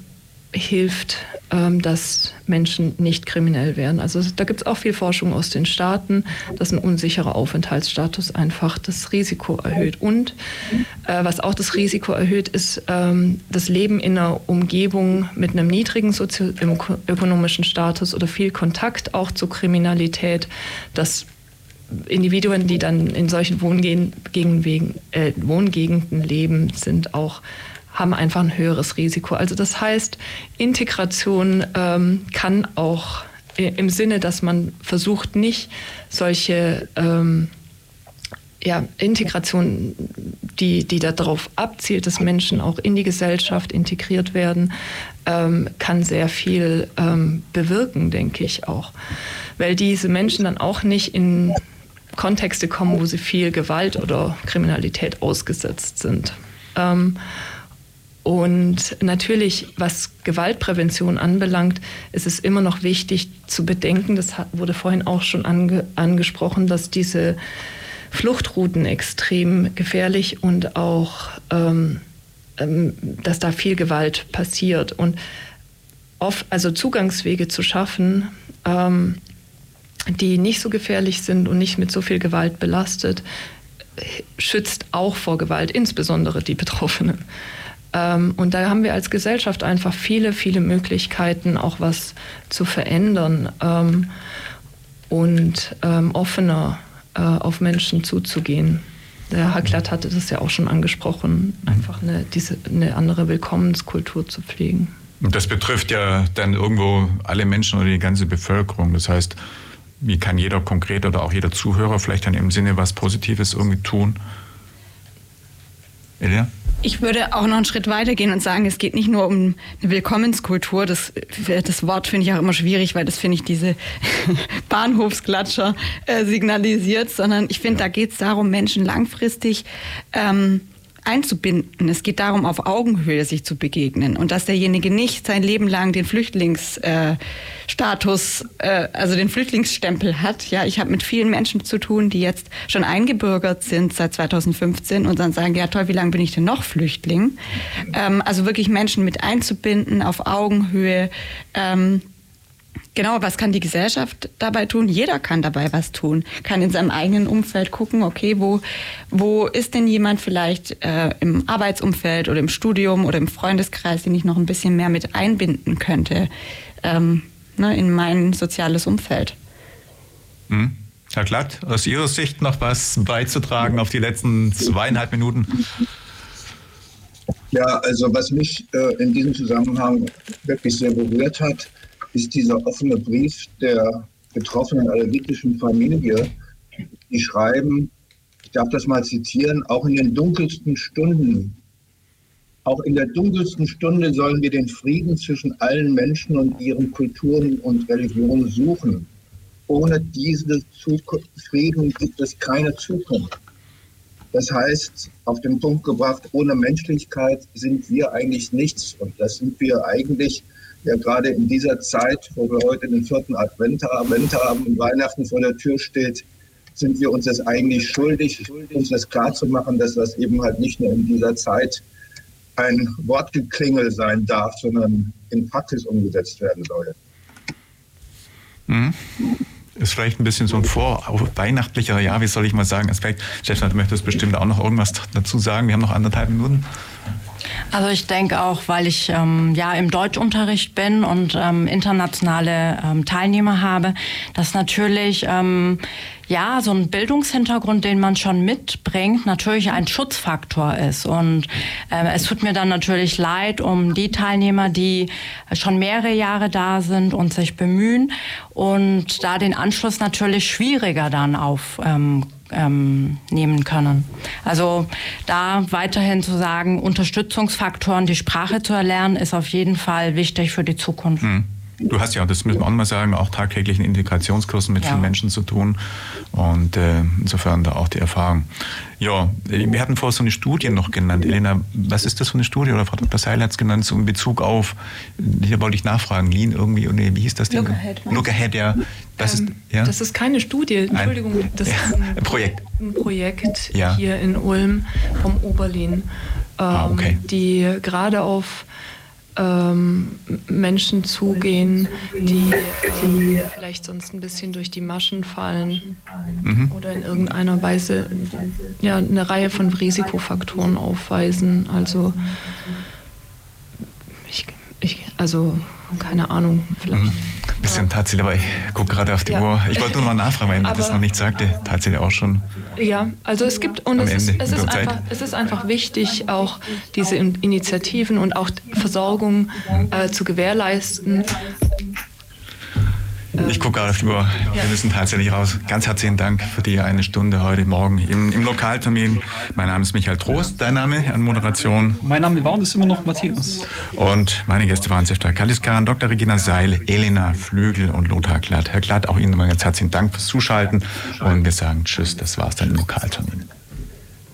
hilft, ähm, dass Menschen nicht kriminell werden. Also da gibt es auch viel Forschung aus den Staaten, dass ein unsicherer Aufenthaltsstatus einfach das Risiko erhöht. Und äh, was auch das Risiko erhöht, ist ähm, das Leben in einer Umgebung mit einem niedrigen sozioökonomischen Status oder viel Kontakt auch zur Kriminalität, dass Individuen, die dann in solchen äh, Wohngegenden leben, sind auch haben einfach ein höheres Risiko. Also das heißt, Integration ähm, kann auch im Sinne, dass man versucht, nicht solche ähm, ja, Integration, die, die darauf abzielt, dass Menschen auch in die Gesellschaft integriert werden, ähm, kann sehr viel ähm, bewirken, denke ich auch. Weil diese Menschen dann auch nicht in Kontexte kommen, wo sie viel Gewalt oder Kriminalität ausgesetzt sind. Ähm, und natürlich, was Gewaltprävention anbelangt, ist es immer noch wichtig zu bedenken, das wurde vorhin auch schon ange angesprochen, dass diese Fluchtrouten extrem gefährlich und auch, ähm, ähm, dass da viel Gewalt passiert. Und oft, also Zugangswege zu schaffen, ähm, die nicht so gefährlich sind und nicht mit so viel Gewalt belastet, schützt auch vor Gewalt, insbesondere die Betroffenen. Ähm, und da haben wir als Gesellschaft einfach viele, viele Möglichkeiten, auch was zu verändern ähm, und ähm, offener äh, auf Menschen zuzugehen. Der Herr Glatt hatte das ja auch schon angesprochen, einfach eine, diese, eine andere Willkommenskultur zu pflegen. Und das betrifft ja dann irgendwo alle Menschen oder die ganze Bevölkerung. Das heißt, wie kann jeder konkret oder auch jeder Zuhörer vielleicht dann im Sinne was Positives irgendwie tun? Elia? Ich würde auch noch einen Schritt weiter gehen und sagen, es geht nicht nur um eine Willkommenskultur. Das, das Wort finde ich auch immer schwierig, weil das finde ich diese Bahnhofsklatscher äh, signalisiert, sondern ich finde, ja. da geht es darum, Menschen langfristig ähm, einzubinden. Es geht darum, auf Augenhöhe sich zu begegnen und dass derjenige nicht sein Leben lang den Flüchtlingsstatus, äh, äh, also den Flüchtlingsstempel hat. Ja, ich habe mit vielen Menschen zu tun, die jetzt schon eingebürgert sind seit 2015 und dann sagen, ja toll, wie lange bin ich denn noch Flüchtling? Ähm, also wirklich Menschen mit einzubinden auf Augenhöhe. Ähm, Genau, was kann die Gesellschaft dabei tun? Jeder kann dabei was tun, kann in seinem eigenen Umfeld gucken, okay, wo, wo ist denn jemand vielleicht äh, im Arbeitsumfeld oder im Studium oder im Freundeskreis, den ich noch ein bisschen mehr mit einbinden könnte ähm, ne, in mein soziales Umfeld. Hm. Herr Glatt, aus Ihrer Sicht noch was beizutragen auf die letzten zweieinhalb Minuten? Ja, also was mich äh, in diesem Zusammenhang wirklich sehr berührt hat, ist dieser offene Brief der betroffenen alevitischen Familie. Die schreiben, ich darf das mal zitieren, auch in den dunkelsten Stunden, auch in der dunkelsten Stunde sollen wir den Frieden zwischen allen Menschen und ihren Kulturen und Religionen suchen. Ohne diesen Frieden gibt es keine Zukunft. Das heißt, auf den Punkt gebracht, ohne Menschlichkeit sind wir eigentlich nichts. Und das sind wir eigentlich ja gerade in dieser Zeit, wo wir heute den vierten Advent haben, und Weihnachten vor der Tür steht, sind wir uns das eigentlich schuldig, uns das klarzumachen, dass das eben halt nicht nur in dieser Zeit ein Wortgeklingel sein darf, sondern in Praxis umgesetzt werden soll. Mhm. Ist vielleicht ein bisschen so ein vorweihnachtlicher, ja, wie soll ich mal sagen, Aspekt. Stefan, du möchtest bestimmt auch noch irgendwas dazu sagen. Wir haben noch anderthalb Minuten. Also ich denke auch, weil ich ähm, ja im Deutschunterricht bin und ähm, internationale ähm, Teilnehmer habe, dass natürlich ähm, ja so ein Bildungshintergrund, den man schon mitbringt, natürlich ein Schutzfaktor ist. Und äh, es tut mir dann natürlich leid um die Teilnehmer, die schon mehrere Jahre da sind und sich bemühen und da den Anschluss natürlich schwieriger dann auf ähm, ähm, nehmen können. Also da weiterhin zu sagen, Unterstützungsfaktoren, die Sprache zu erlernen, ist auf jeden Fall wichtig für die Zukunft. Mhm. Du hast ja, das müssen wir auch mal sagen, auch tagtäglich in Integrationskursen mit ja. vielen Menschen zu tun. Und äh, insofern da auch die Erfahrung. Ja, wir hatten vorher so eine Studie noch genannt. Elena, was ist das für eine Studie? Oder Frau Dr. Seil hat es genannt, so in Bezug auf, hier wollte ich nachfragen, Lean irgendwie, nee, wie hieß das denn? Look Ahead. Look Ahead, ja. Das, ähm, ist, ja. das ist keine Studie, Entschuldigung. Ein, das ja, ist ein, ein, Projekt. Ein Projekt ja. hier in Ulm vom Oberlin, ähm, ah, okay. die gerade auf ähm, Menschen zugehen, die, die vielleicht sonst ein bisschen durch die Maschen fallen mhm. oder in irgendeiner Weise ja, eine Reihe von Risikofaktoren aufweisen. Also ich, ich also keine Ahnung, vielleicht. Mhm bisschen tatsächlich, aber ich gucke gerade auf die ja. Uhr. Ich wollte nur noch nachfragen, weil mir das noch nicht sagte. Tatsächlich auch schon. Ja, also es gibt und es ist, es, ist einfach, es ist einfach wichtig, auch diese Initiativen und auch Versorgung äh, zu gewährleisten. Ich gucke gerade auf die Uhr. Wir müssen tatsächlich raus. Ganz herzlichen Dank für die eine Stunde heute Morgen im, im Lokaltermin. Mein Name ist Michael Trost. Dein Name an Moderation? Mein Name war und ist immer noch Matthias. Und meine Gäste waren Sefta Kaliskan, Dr. Regina Seil, Elena Flügel und Lothar Glatt. Herr Glatt, auch Ihnen nochmal ganz herzlichen Dank fürs Zuschalten. Und wir sagen Tschüss. Das war's dann im Lokaltermin.